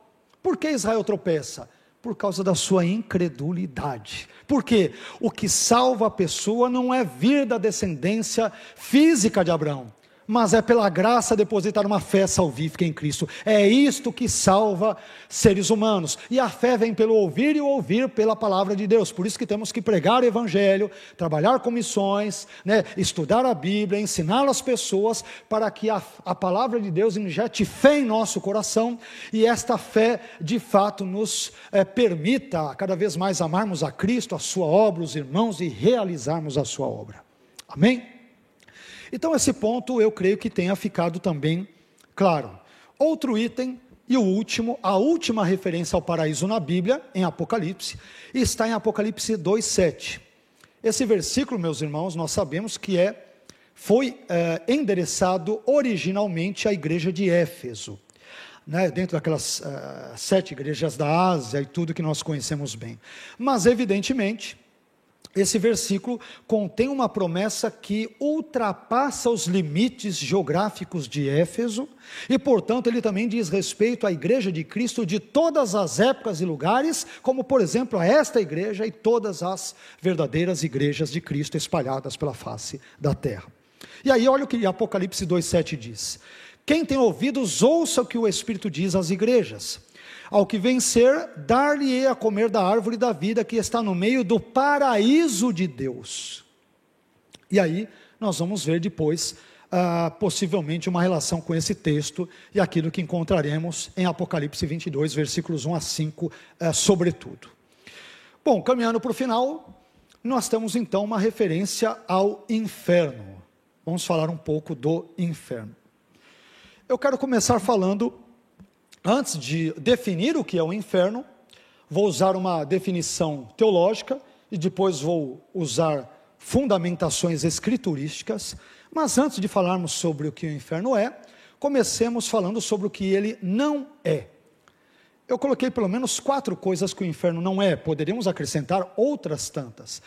Por que Israel tropeça? por causa da sua incredulidade. Porque o que salva a pessoa não é vir da descendência física de Abraão, mas é pela graça depositar uma fé salvífica em Cristo. É isto que salva seres humanos. E a fé vem pelo ouvir e ouvir pela palavra de Deus. Por isso que temos que pregar o evangelho, trabalhar com missões, né, estudar a Bíblia, ensinar as pessoas para que a, a palavra de Deus injete fé em nosso coração e esta fé de fato nos é, permita cada vez mais amarmos a Cristo, a sua obra, os irmãos e realizarmos a sua obra. Amém? Então, esse ponto eu creio que tenha ficado também claro. Outro item, e o último, a última referência ao paraíso na Bíblia, em Apocalipse, está em Apocalipse 2,7. Esse versículo, meus irmãos, nós sabemos que é foi é, endereçado originalmente à igreja de Éfeso, né, dentro daquelas uh, sete igrejas da Ásia e tudo que nós conhecemos bem. Mas, evidentemente, esse versículo contém uma promessa que ultrapassa os limites geográficos de Éfeso, e, portanto, ele também diz respeito à igreja de Cristo de todas as épocas e lugares, como, por exemplo, a esta igreja e todas as verdadeiras igrejas de Cristo espalhadas pela face da terra. E aí, olha o que Apocalipse 2,7 diz: Quem tem ouvidos, ouça o que o Espírito diz às igrejas. Ao que vencer, dar-lhe a comer da árvore da vida que está no meio do paraíso de Deus. E aí, nós vamos ver depois, ah, possivelmente, uma relação com esse texto e aquilo que encontraremos em Apocalipse 22, versículos 1 a 5, ah, sobretudo. Bom, caminhando para o final, nós temos então uma referência ao inferno. Vamos falar um pouco do inferno. Eu quero começar falando antes de definir o que é o inferno, vou usar uma definição teológica e depois vou usar fundamentações escriturísticas. Mas antes de falarmos sobre o que o inferno é, comecemos falando sobre o que ele não é. Eu coloquei pelo menos quatro coisas que o inferno não é, poderíamos acrescentar outras tantas.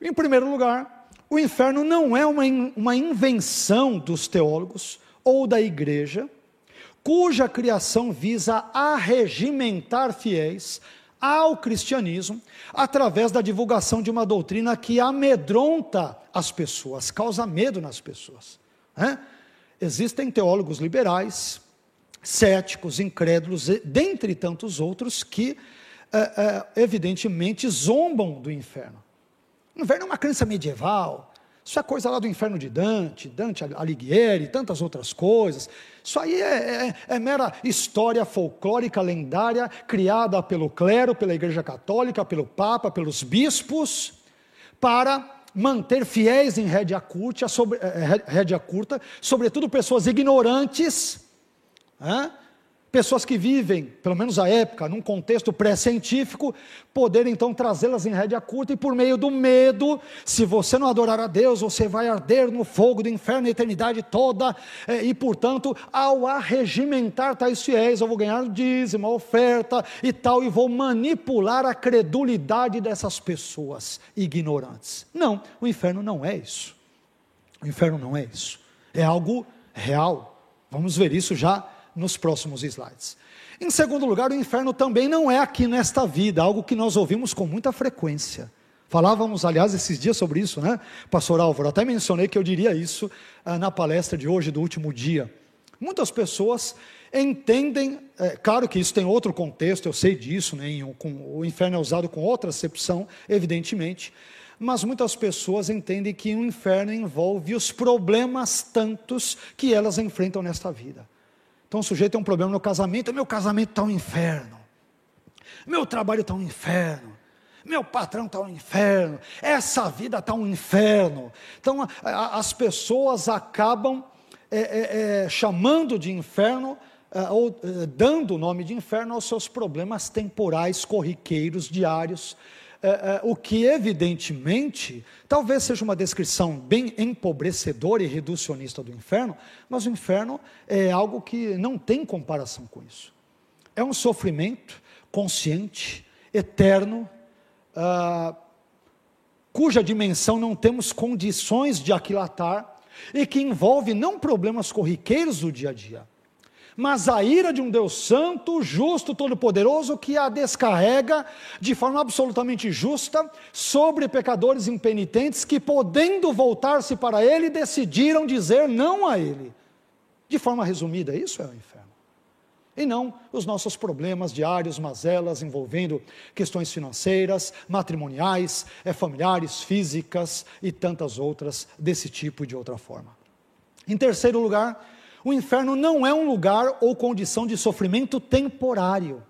Em primeiro lugar, o inferno não é uma, uma invenção dos teólogos ou da igreja, cuja criação visa arregimentar fiéis ao cristianismo através da divulgação de uma doutrina que amedronta as pessoas, causa medo nas pessoas. Né? Existem teólogos liberais, céticos, incrédulos, dentre tantos outros, que é, é, evidentemente zombam do inferno. O inferno é uma crença medieval, isso é coisa lá do inferno de Dante, Dante Alighieri, tantas outras coisas. Isso aí é, é, é, mera história folclórica lendária criada pelo clero, pela Igreja Católica, pelo Papa, pelos bispos, para manter fiéis em rédea curta, sobre, é, rédea curta sobretudo pessoas ignorantes, pessoas que vivem, pelo menos à época, num contexto pré-científico, poder então trazê-las em rédea curta e por meio do medo, se você não adorar a Deus, você vai arder no fogo do inferno a eternidade toda, é, e portanto, ao arregimentar tais fiéis, eu vou ganhar dízimo, oferta e tal, e vou manipular a credulidade dessas pessoas ignorantes. Não, o inferno não é isso. O inferno não é isso. É algo real. Vamos ver isso já nos próximos slides. Em segundo lugar, o inferno também não é aqui nesta vida, algo que nós ouvimos com muita frequência. Falávamos, aliás, esses dias sobre isso, né, Pastor Álvaro? Até mencionei que eu diria isso ah, na palestra de hoje, do último dia. Muitas pessoas entendem, é, claro que isso tem outro contexto, eu sei disso, né, com, o inferno é usado com outra acepção, evidentemente, mas muitas pessoas entendem que o inferno envolve os problemas tantos que elas enfrentam nesta vida. Então o sujeito tem um problema no casamento, meu casamento está um inferno. Meu trabalho está um inferno. Meu patrão está um inferno. Essa vida está um inferno. Então a, a, as pessoas acabam é, é, é, chamando de inferno é, ou é, dando o nome de inferno aos seus problemas temporais, corriqueiros, diários, o que evidentemente talvez seja uma descrição bem empobrecedora e reducionista do inferno, mas o inferno é algo que não tem comparação com isso. É um sofrimento consciente, eterno, ah, cuja dimensão não temos condições de aquilatar e que envolve não problemas corriqueiros do dia a dia, mas a ira de um Deus santo, justo, todo-poderoso, que a descarrega de forma absolutamente justa sobre pecadores impenitentes que, podendo voltar-se para Ele, decidiram dizer não a Ele. De forma resumida, isso é o inferno. E não os nossos problemas diários, mazelas envolvendo questões financeiras, matrimoniais, é, familiares, físicas e tantas outras desse tipo e de outra forma. Em terceiro lugar, o inferno não é um lugar ou condição de sofrimento temporário,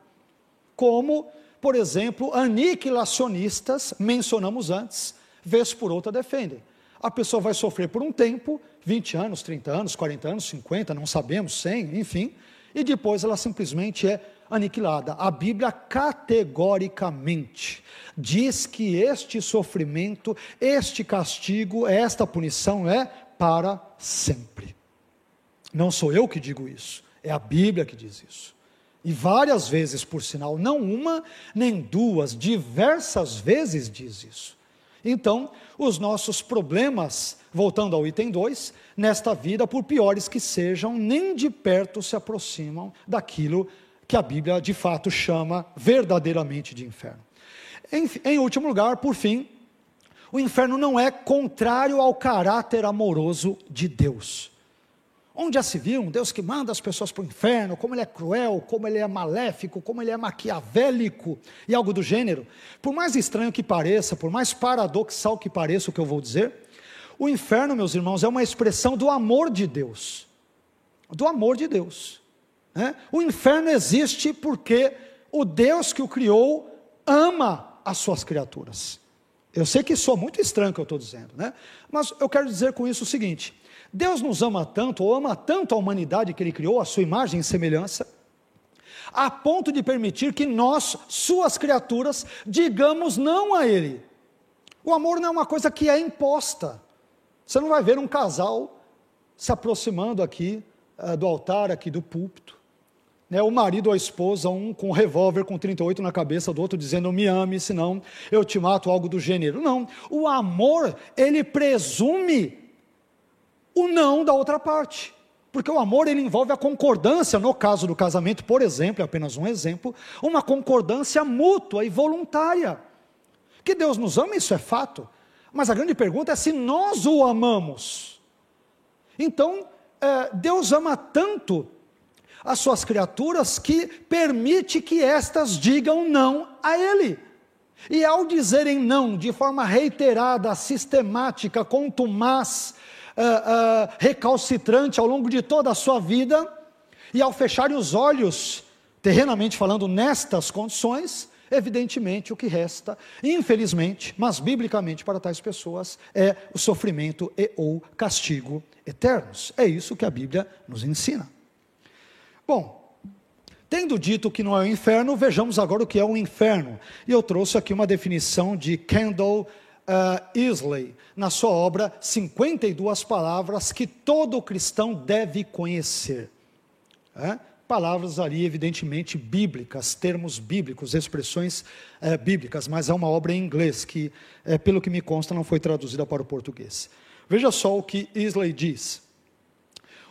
como, por exemplo, aniquilacionistas, mencionamos antes, vez por outra defendem. A pessoa vai sofrer por um tempo, 20 anos, 30 anos, 40 anos, 50, não sabemos, 100, enfim, e depois ela simplesmente é aniquilada. A Bíblia categoricamente diz que este sofrimento, este castigo, esta punição é para sempre. Não sou eu que digo isso, é a Bíblia que diz isso. E várias vezes, por sinal, não uma nem duas, diversas vezes diz isso. Então, os nossos problemas, voltando ao item 2, nesta vida, por piores que sejam, nem de perto se aproximam daquilo que a Bíblia de fato chama verdadeiramente de inferno. Em, em último lugar, por fim, o inferno não é contrário ao caráter amoroso de Deus. Onde já se viu um Deus que manda as pessoas para o inferno, como ele é cruel, como ele é maléfico, como ele é maquiavélico e algo do gênero. Por mais estranho que pareça, por mais paradoxal que pareça o que eu vou dizer, o inferno, meus irmãos, é uma expressão do amor de Deus. Do amor de Deus. Né? O inferno existe porque o Deus que o criou ama as suas criaturas. Eu sei que é muito estranho o que eu estou dizendo, né? mas eu quero dizer com isso o seguinte: Deus nos ama tanto, ou ama tanto a humanidade que Ele criou, a sua imagem e semelhança, a ponto de permitir que nós, suas criaturas, digamos não a Ele. O amor não é uma coisa que é imposta. Você não vai ver um casal se aproximando aqui uh, do altar, aqui do púlpito. Né, o marido ou a esposa, um com um revólver com 38 na cabeça, do outro dizendo me ame, senão eu te mato, algo do gênero. Não, o amor, ele presume o não da outra parte. Porque o amor ele envolve a concordância, no caso do casamento, por exemplo, é apenas um exemplo, uma concordância mútua e voluntária. Que Deus nos ama, isso é fato. Mas a grande pergunta é se nós o amamos. Então, é, Deus ama tanto as suas criaturas que permite que estas digam não a Ele. E ao dizerem não de forma reiterada, sistemática, contumaz, uh, recalcitrante ao longo de toda a sua vida, e ao fecharem os olhos, terrenamente falando, nestas condições, evidentemente o que resta, infelizmente, mas biblicamente para tais pessoas, é o sofrimento e ou castigo eternos. É isso que a Bíblia nos ensina. Bom, Tendo dito que não é o inferno, vejamos agora o que é o inferno. E eu trouxe aqui uma definição de Kendall uh, Isley, na sua obra 52 Palavras que todo cristão deve conhecer. É? Palavras ali, evidentemente, bíblicas, termos bíblicos, expressões é, bíblicas, mas é uma obra em inglês que, é, pelo que me consta, não foi traduzida para o português. Veja só o que Isley diz.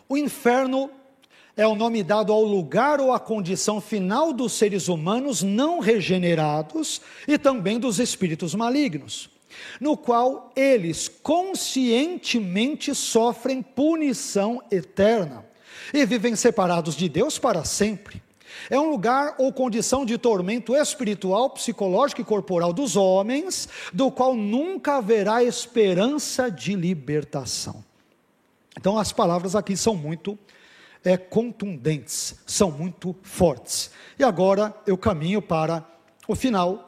O inferno é o nome dado ao lugar ou à condição final dos seres humanos não regenerados e também dos espíritos malignos, no qual eles conscientemente sofrem punição eterna e vivem separados de Deus para sempre. É um lugar ou condição de tormento espiritual, psicológico e corporal dos homens, do qual nunca haverá esperança de libertação. Então, as palavras aqui são muito é, contundentes, são muito fortes. E agora eu caminho para o final,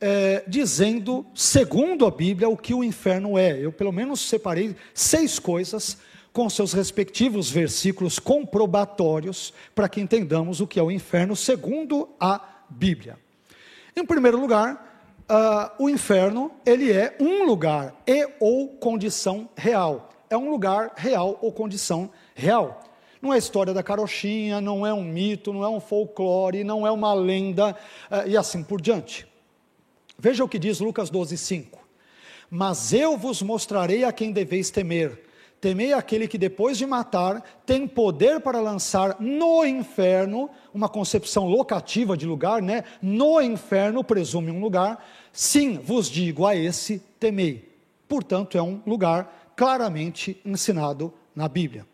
é, dizendo, segundo a Bíblia, o que o inferno é. Eu, pelo menos, separei seis coisas com seus respectivos versículos comprobatórios para que entendamos o que é o inferno segundo a Bíblia. Em primeiro lugar, uh, o inferno ele é um lugar e ou condição real. É um lugar real ou condição real. Não é história da carochinha, não é um mito, não é um folclore, não é uma lenda uh, e assim por diante. Veja o que diz Lucas 12, 5. Mas eu vos mostrarei a quem deveis temer. Temei aquele que depois de matar tem poder para lançar no inferno, uma concepção locativa de lugar, né? No inferno presume um lugar. Sim, vos digo a esse temei. Portanto, é um lugar claramente ensinado na Bíblia.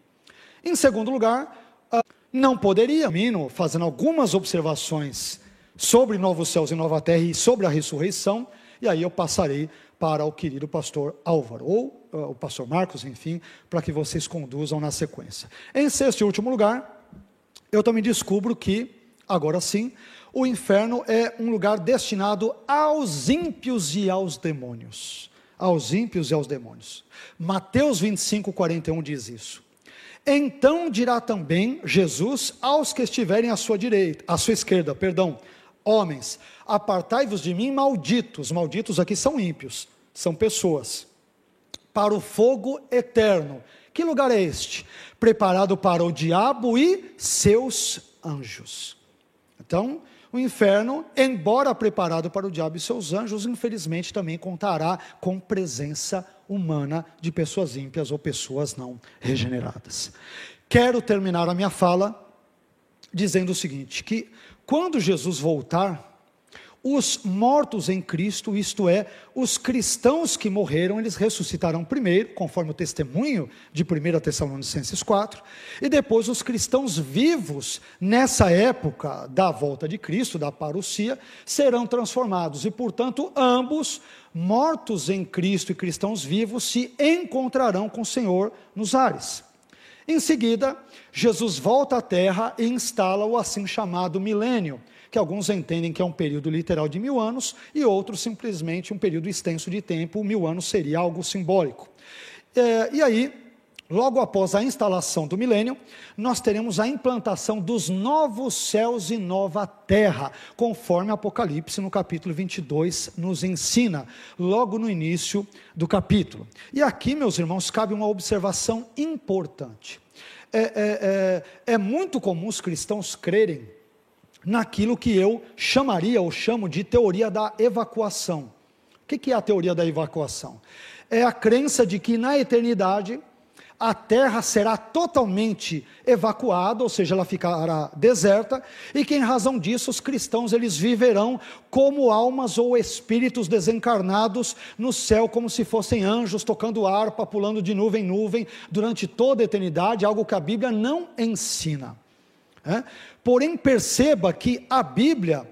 Em segundo lugar, ah, não poderia, Mino, fazendo algumas observações sobre novos céus e nova terra e sobre a ressurreição, e aí eu passarei para o querido pastor Álvaro, ou uh, o pastor Marcos, enfim, para que vocês conduzam na sequência. Em sexto e último lugar, eu também descubro que, agora sim, o inferno é um lugar destinado aos ímpios e aos demônios. Aos ímpios e aos demônios. Mateus 25, 41 diz isso. Então dirá também Jesus aos que estiverem à sua direita, à sua esquerda, perdão, homens, apartai-vos de mim, malditos. Malditos aqui são ímpios, são pessoas. Para o fogo eterno. Que lugar é este? Preparado para o diabo e seus anjos. Então, o inferno, embora preparado para o diabo e seus anjos, infelizmente também contará com presença humana de pessoas ímpias ou pessoas não regeneradas. Quero terminar a minha fala dizendo o seguinte: que quando Jesus voltar, os mortos em Cristo, isto é, os cristãos que morreram, eles ressuscitarão primeiro, conforme o testemunho de 1 Tessalonicenses 4, e depois os cristãos vivos, nessa época da volta de Cristo, da parousia, serão transformados, e portanto, ambos, mortos em Cristo e cristãos vivos, se encontrarão com o Senhor nos ares. Em seguida, Jesus volta à terra e instala o assim chamado milênio, que alguns entendem que é um período literal de mil anos e outros simplesmente um período extenso de tempo, mil anos seria algo simbólico. É, e aí, logo após a instalação do milênio, nós teremos a implantação dos novos céus e nova terra, conforme Apocalipse no capítulo 22 nos ensina, logo no início do capítulo. E aqui, meus irmãos, cabe uma observação importante. É, é, é, é muito comum os cristãos crerem naquilo que eu chamaria ou chamo de teoria da evacuação. O que é a teoria da evacuação? É a crença de que na eternidade a terra será totalmente evacuada, ou seja, ela ficará deserta, e que em razão disso os cristãos eles viverão como almas ou espíritos desencarnados no céu, como se fossem anjos tocando harpa, pulando de nuvem em nuvem durante toda a eternidade, algo que a Bíblia não ensina. É? Porém, perceba que a Bíblia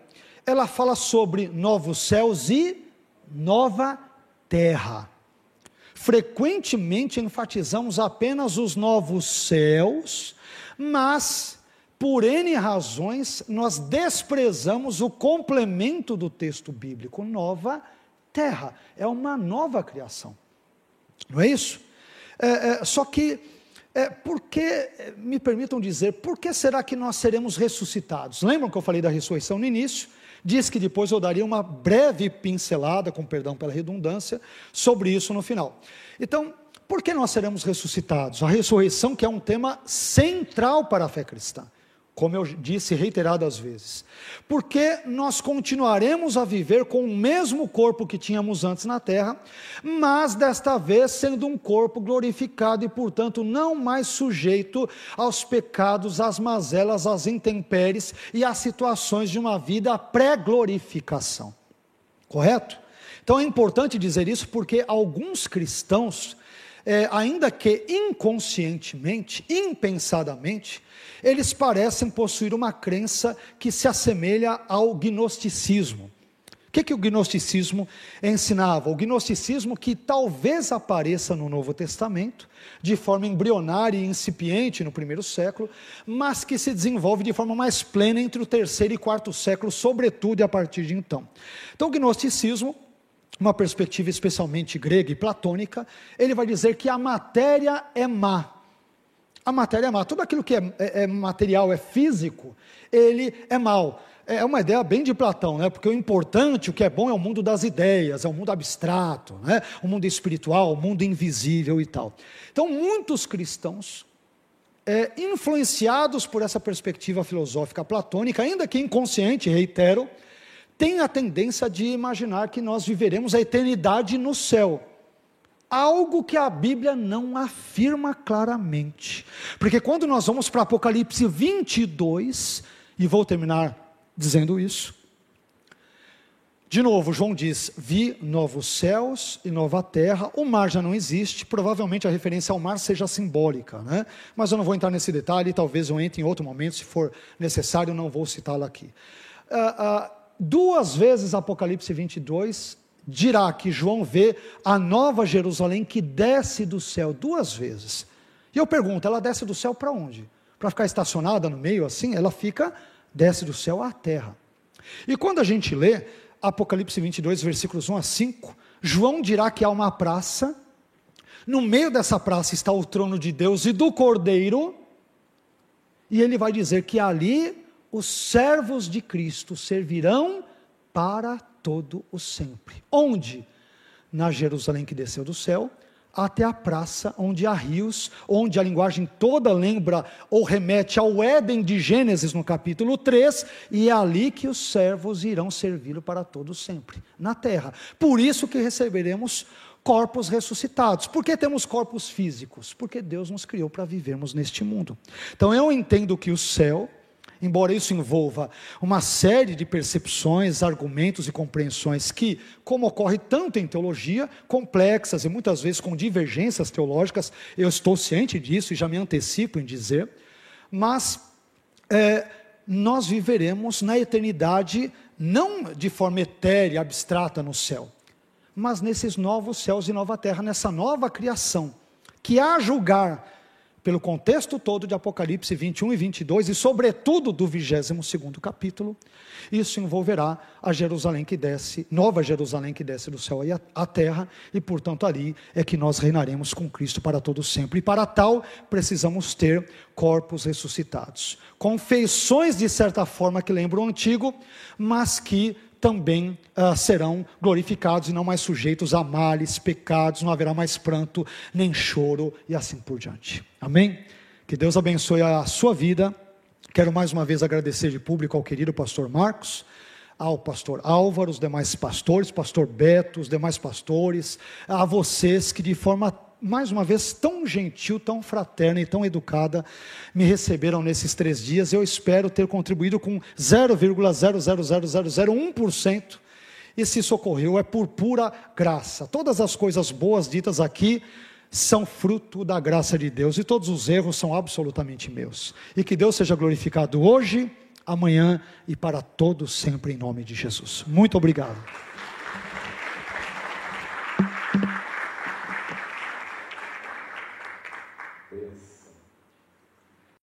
ela fala sobre novos céus e nova terra frequentemente enfatizamos apenas os novos céus, mas por N razões nós desprezamos o complemento do texto bíblico, nova terra, é uma nova criação, não é isso? É, é, só que É, porque, me permitam dizer, por que será que nós seremos ressuscitados? Lembram que eu falei da ressurreição no início? Diz que depois eu daria uma breve pincelada, com perdão pela redundância, sobre isso no final. Então, por que nós seremos ressuscitados? A ressurreição, que é um tema central para a fé cristã como eu disse reiteradas vezes, porque nós continuaremos a viver com o mesmo corpo que tínhamos antes na terra, mas desta vez sendo um corpo glorificado e, portanto, não mais sujeito aos pecados, às mazelas, às intempéries e às situações de uma vida pré-glorificação. Correto? Então é importante dizer isso porque alguns cristãos, é, ainda que inconscientemente, impensadamente, eles parecem possuir uma crença que se assemelha ao gnosticismo. O que, que o gnosticismo ensinava? O gnosticismo que talvez apareça no Novo Testamento, de forma embrionária e incipiente no primeiro século, mas que se desenvolve de forma mais plena entre o terceiro e quarto século, sobretudo a partir de então. Então, o gnosticismo, uma perspectiva especialmente grega e platônica, ele vai dizer que a matéria é má a matéria é má. Tudo aquilo que é, é, é material, é físico, ele é mal. É, uma ideia bem de Platão, né? porque o importante, o que é bom é o mundo das ideias, é o mundo abstrato, né? o mundo espiritual, o mundo invisível e tal. Então, muitos cristãos, é, influenciados por essa perspectiva filosófica platônica, ainda que inconsciente, reitero, têm a tendência de imaginar que nós viveremos a eternidade no céu algo que a Bíblia não afirma claramente. Porque quando nós vamos para Apocalipse 22, e vou terminar dizendo isso, de novo, João diz: Vi novos céus e nova terra. O mar já não existe. Provavelmente a referência ao mar seja simbólica, né? Mas eu não vou entrar nesse detalhe. Talvez eu entre em outro momento, se for necessário. Não vou citá-lo aqui. Uh, uh, duas vezes Apocalipse 22 dirá que João vê a nova Jerusalém que desce do céu duas vezes. E eu pergunto, ela desce do céu para onde? Para ficar estacionada no meio assim? Ela fica, desce do céu à terra. E quando a gente lê Apocalipse 22, versículos 1 a 5, João dirá que há uma praça, no meio dessa praça está o trono de Deus e do Cordeiro, e ele vai dizer que ali os servos de Cristo servirão para todo o sempre. Onde? Na Jerusalém que desceu do céu, até a praça onde há rios, onde a linguagem toda lembra ou remete ao Éden de Gênesis no capítulo 3, e é ali que os servos irão servi-lo para todo sempre, na terra. Por isso que receberemos corpos ressuscitados. Por que temos corpos físicos? Porque Deus nos criou para vivermos neste mundo. Então eu entendo que o céu embora isso envolva uma série de percepções, argumentos e compreensões que, como ocorre tanto em teologia, complexas e muitas vezes com divergências teológicas, eu estou ciente disso e já me antecipo em dizer, mas é, nós viveremos na eternidade não de forma etérea, abstrata no céu, mas nesses novos céus e nova terra, nessa nova criação, que a julgar pelo contexto todo de Apocalipse 21 e 22 e sobretudo do 22º capítulo, isso envolverá a Jerusalém que desce, nova Jerusalém que desce do céu à terra, e portanto ali é que nós reinaremos com Cristo para todo sempre. E para tal precisamos ter corpos ressuscitados, com feições de certa forma que lembram o antigo, mas que também uh, serão glorificados e não mais sujeitos a males, pecados, não haverá mais pranto, nem choro e assim por diante. Amém? Que Deus abençoe a sua vida. Quero mais uma vez agradecer de público ao querido pastor Marcos, ao pastor Álvaro, os demais pastores, pastor Beto, os demais pastores, a vocês que de forma mais uma vez, tão gentil, tão fraterna e tão educada me receberam nesses três dias. Eu espero ter contribuído com 0,00001%. E se socorreu é por pura graça. Todas as coisas boas ditas aqui são fruto da graça de Deus e todos os erros são absolutamente meus. E que Deus seja glorificado hoje, amanhã e para todos sempre em nome de Jesus. Muito obrigado.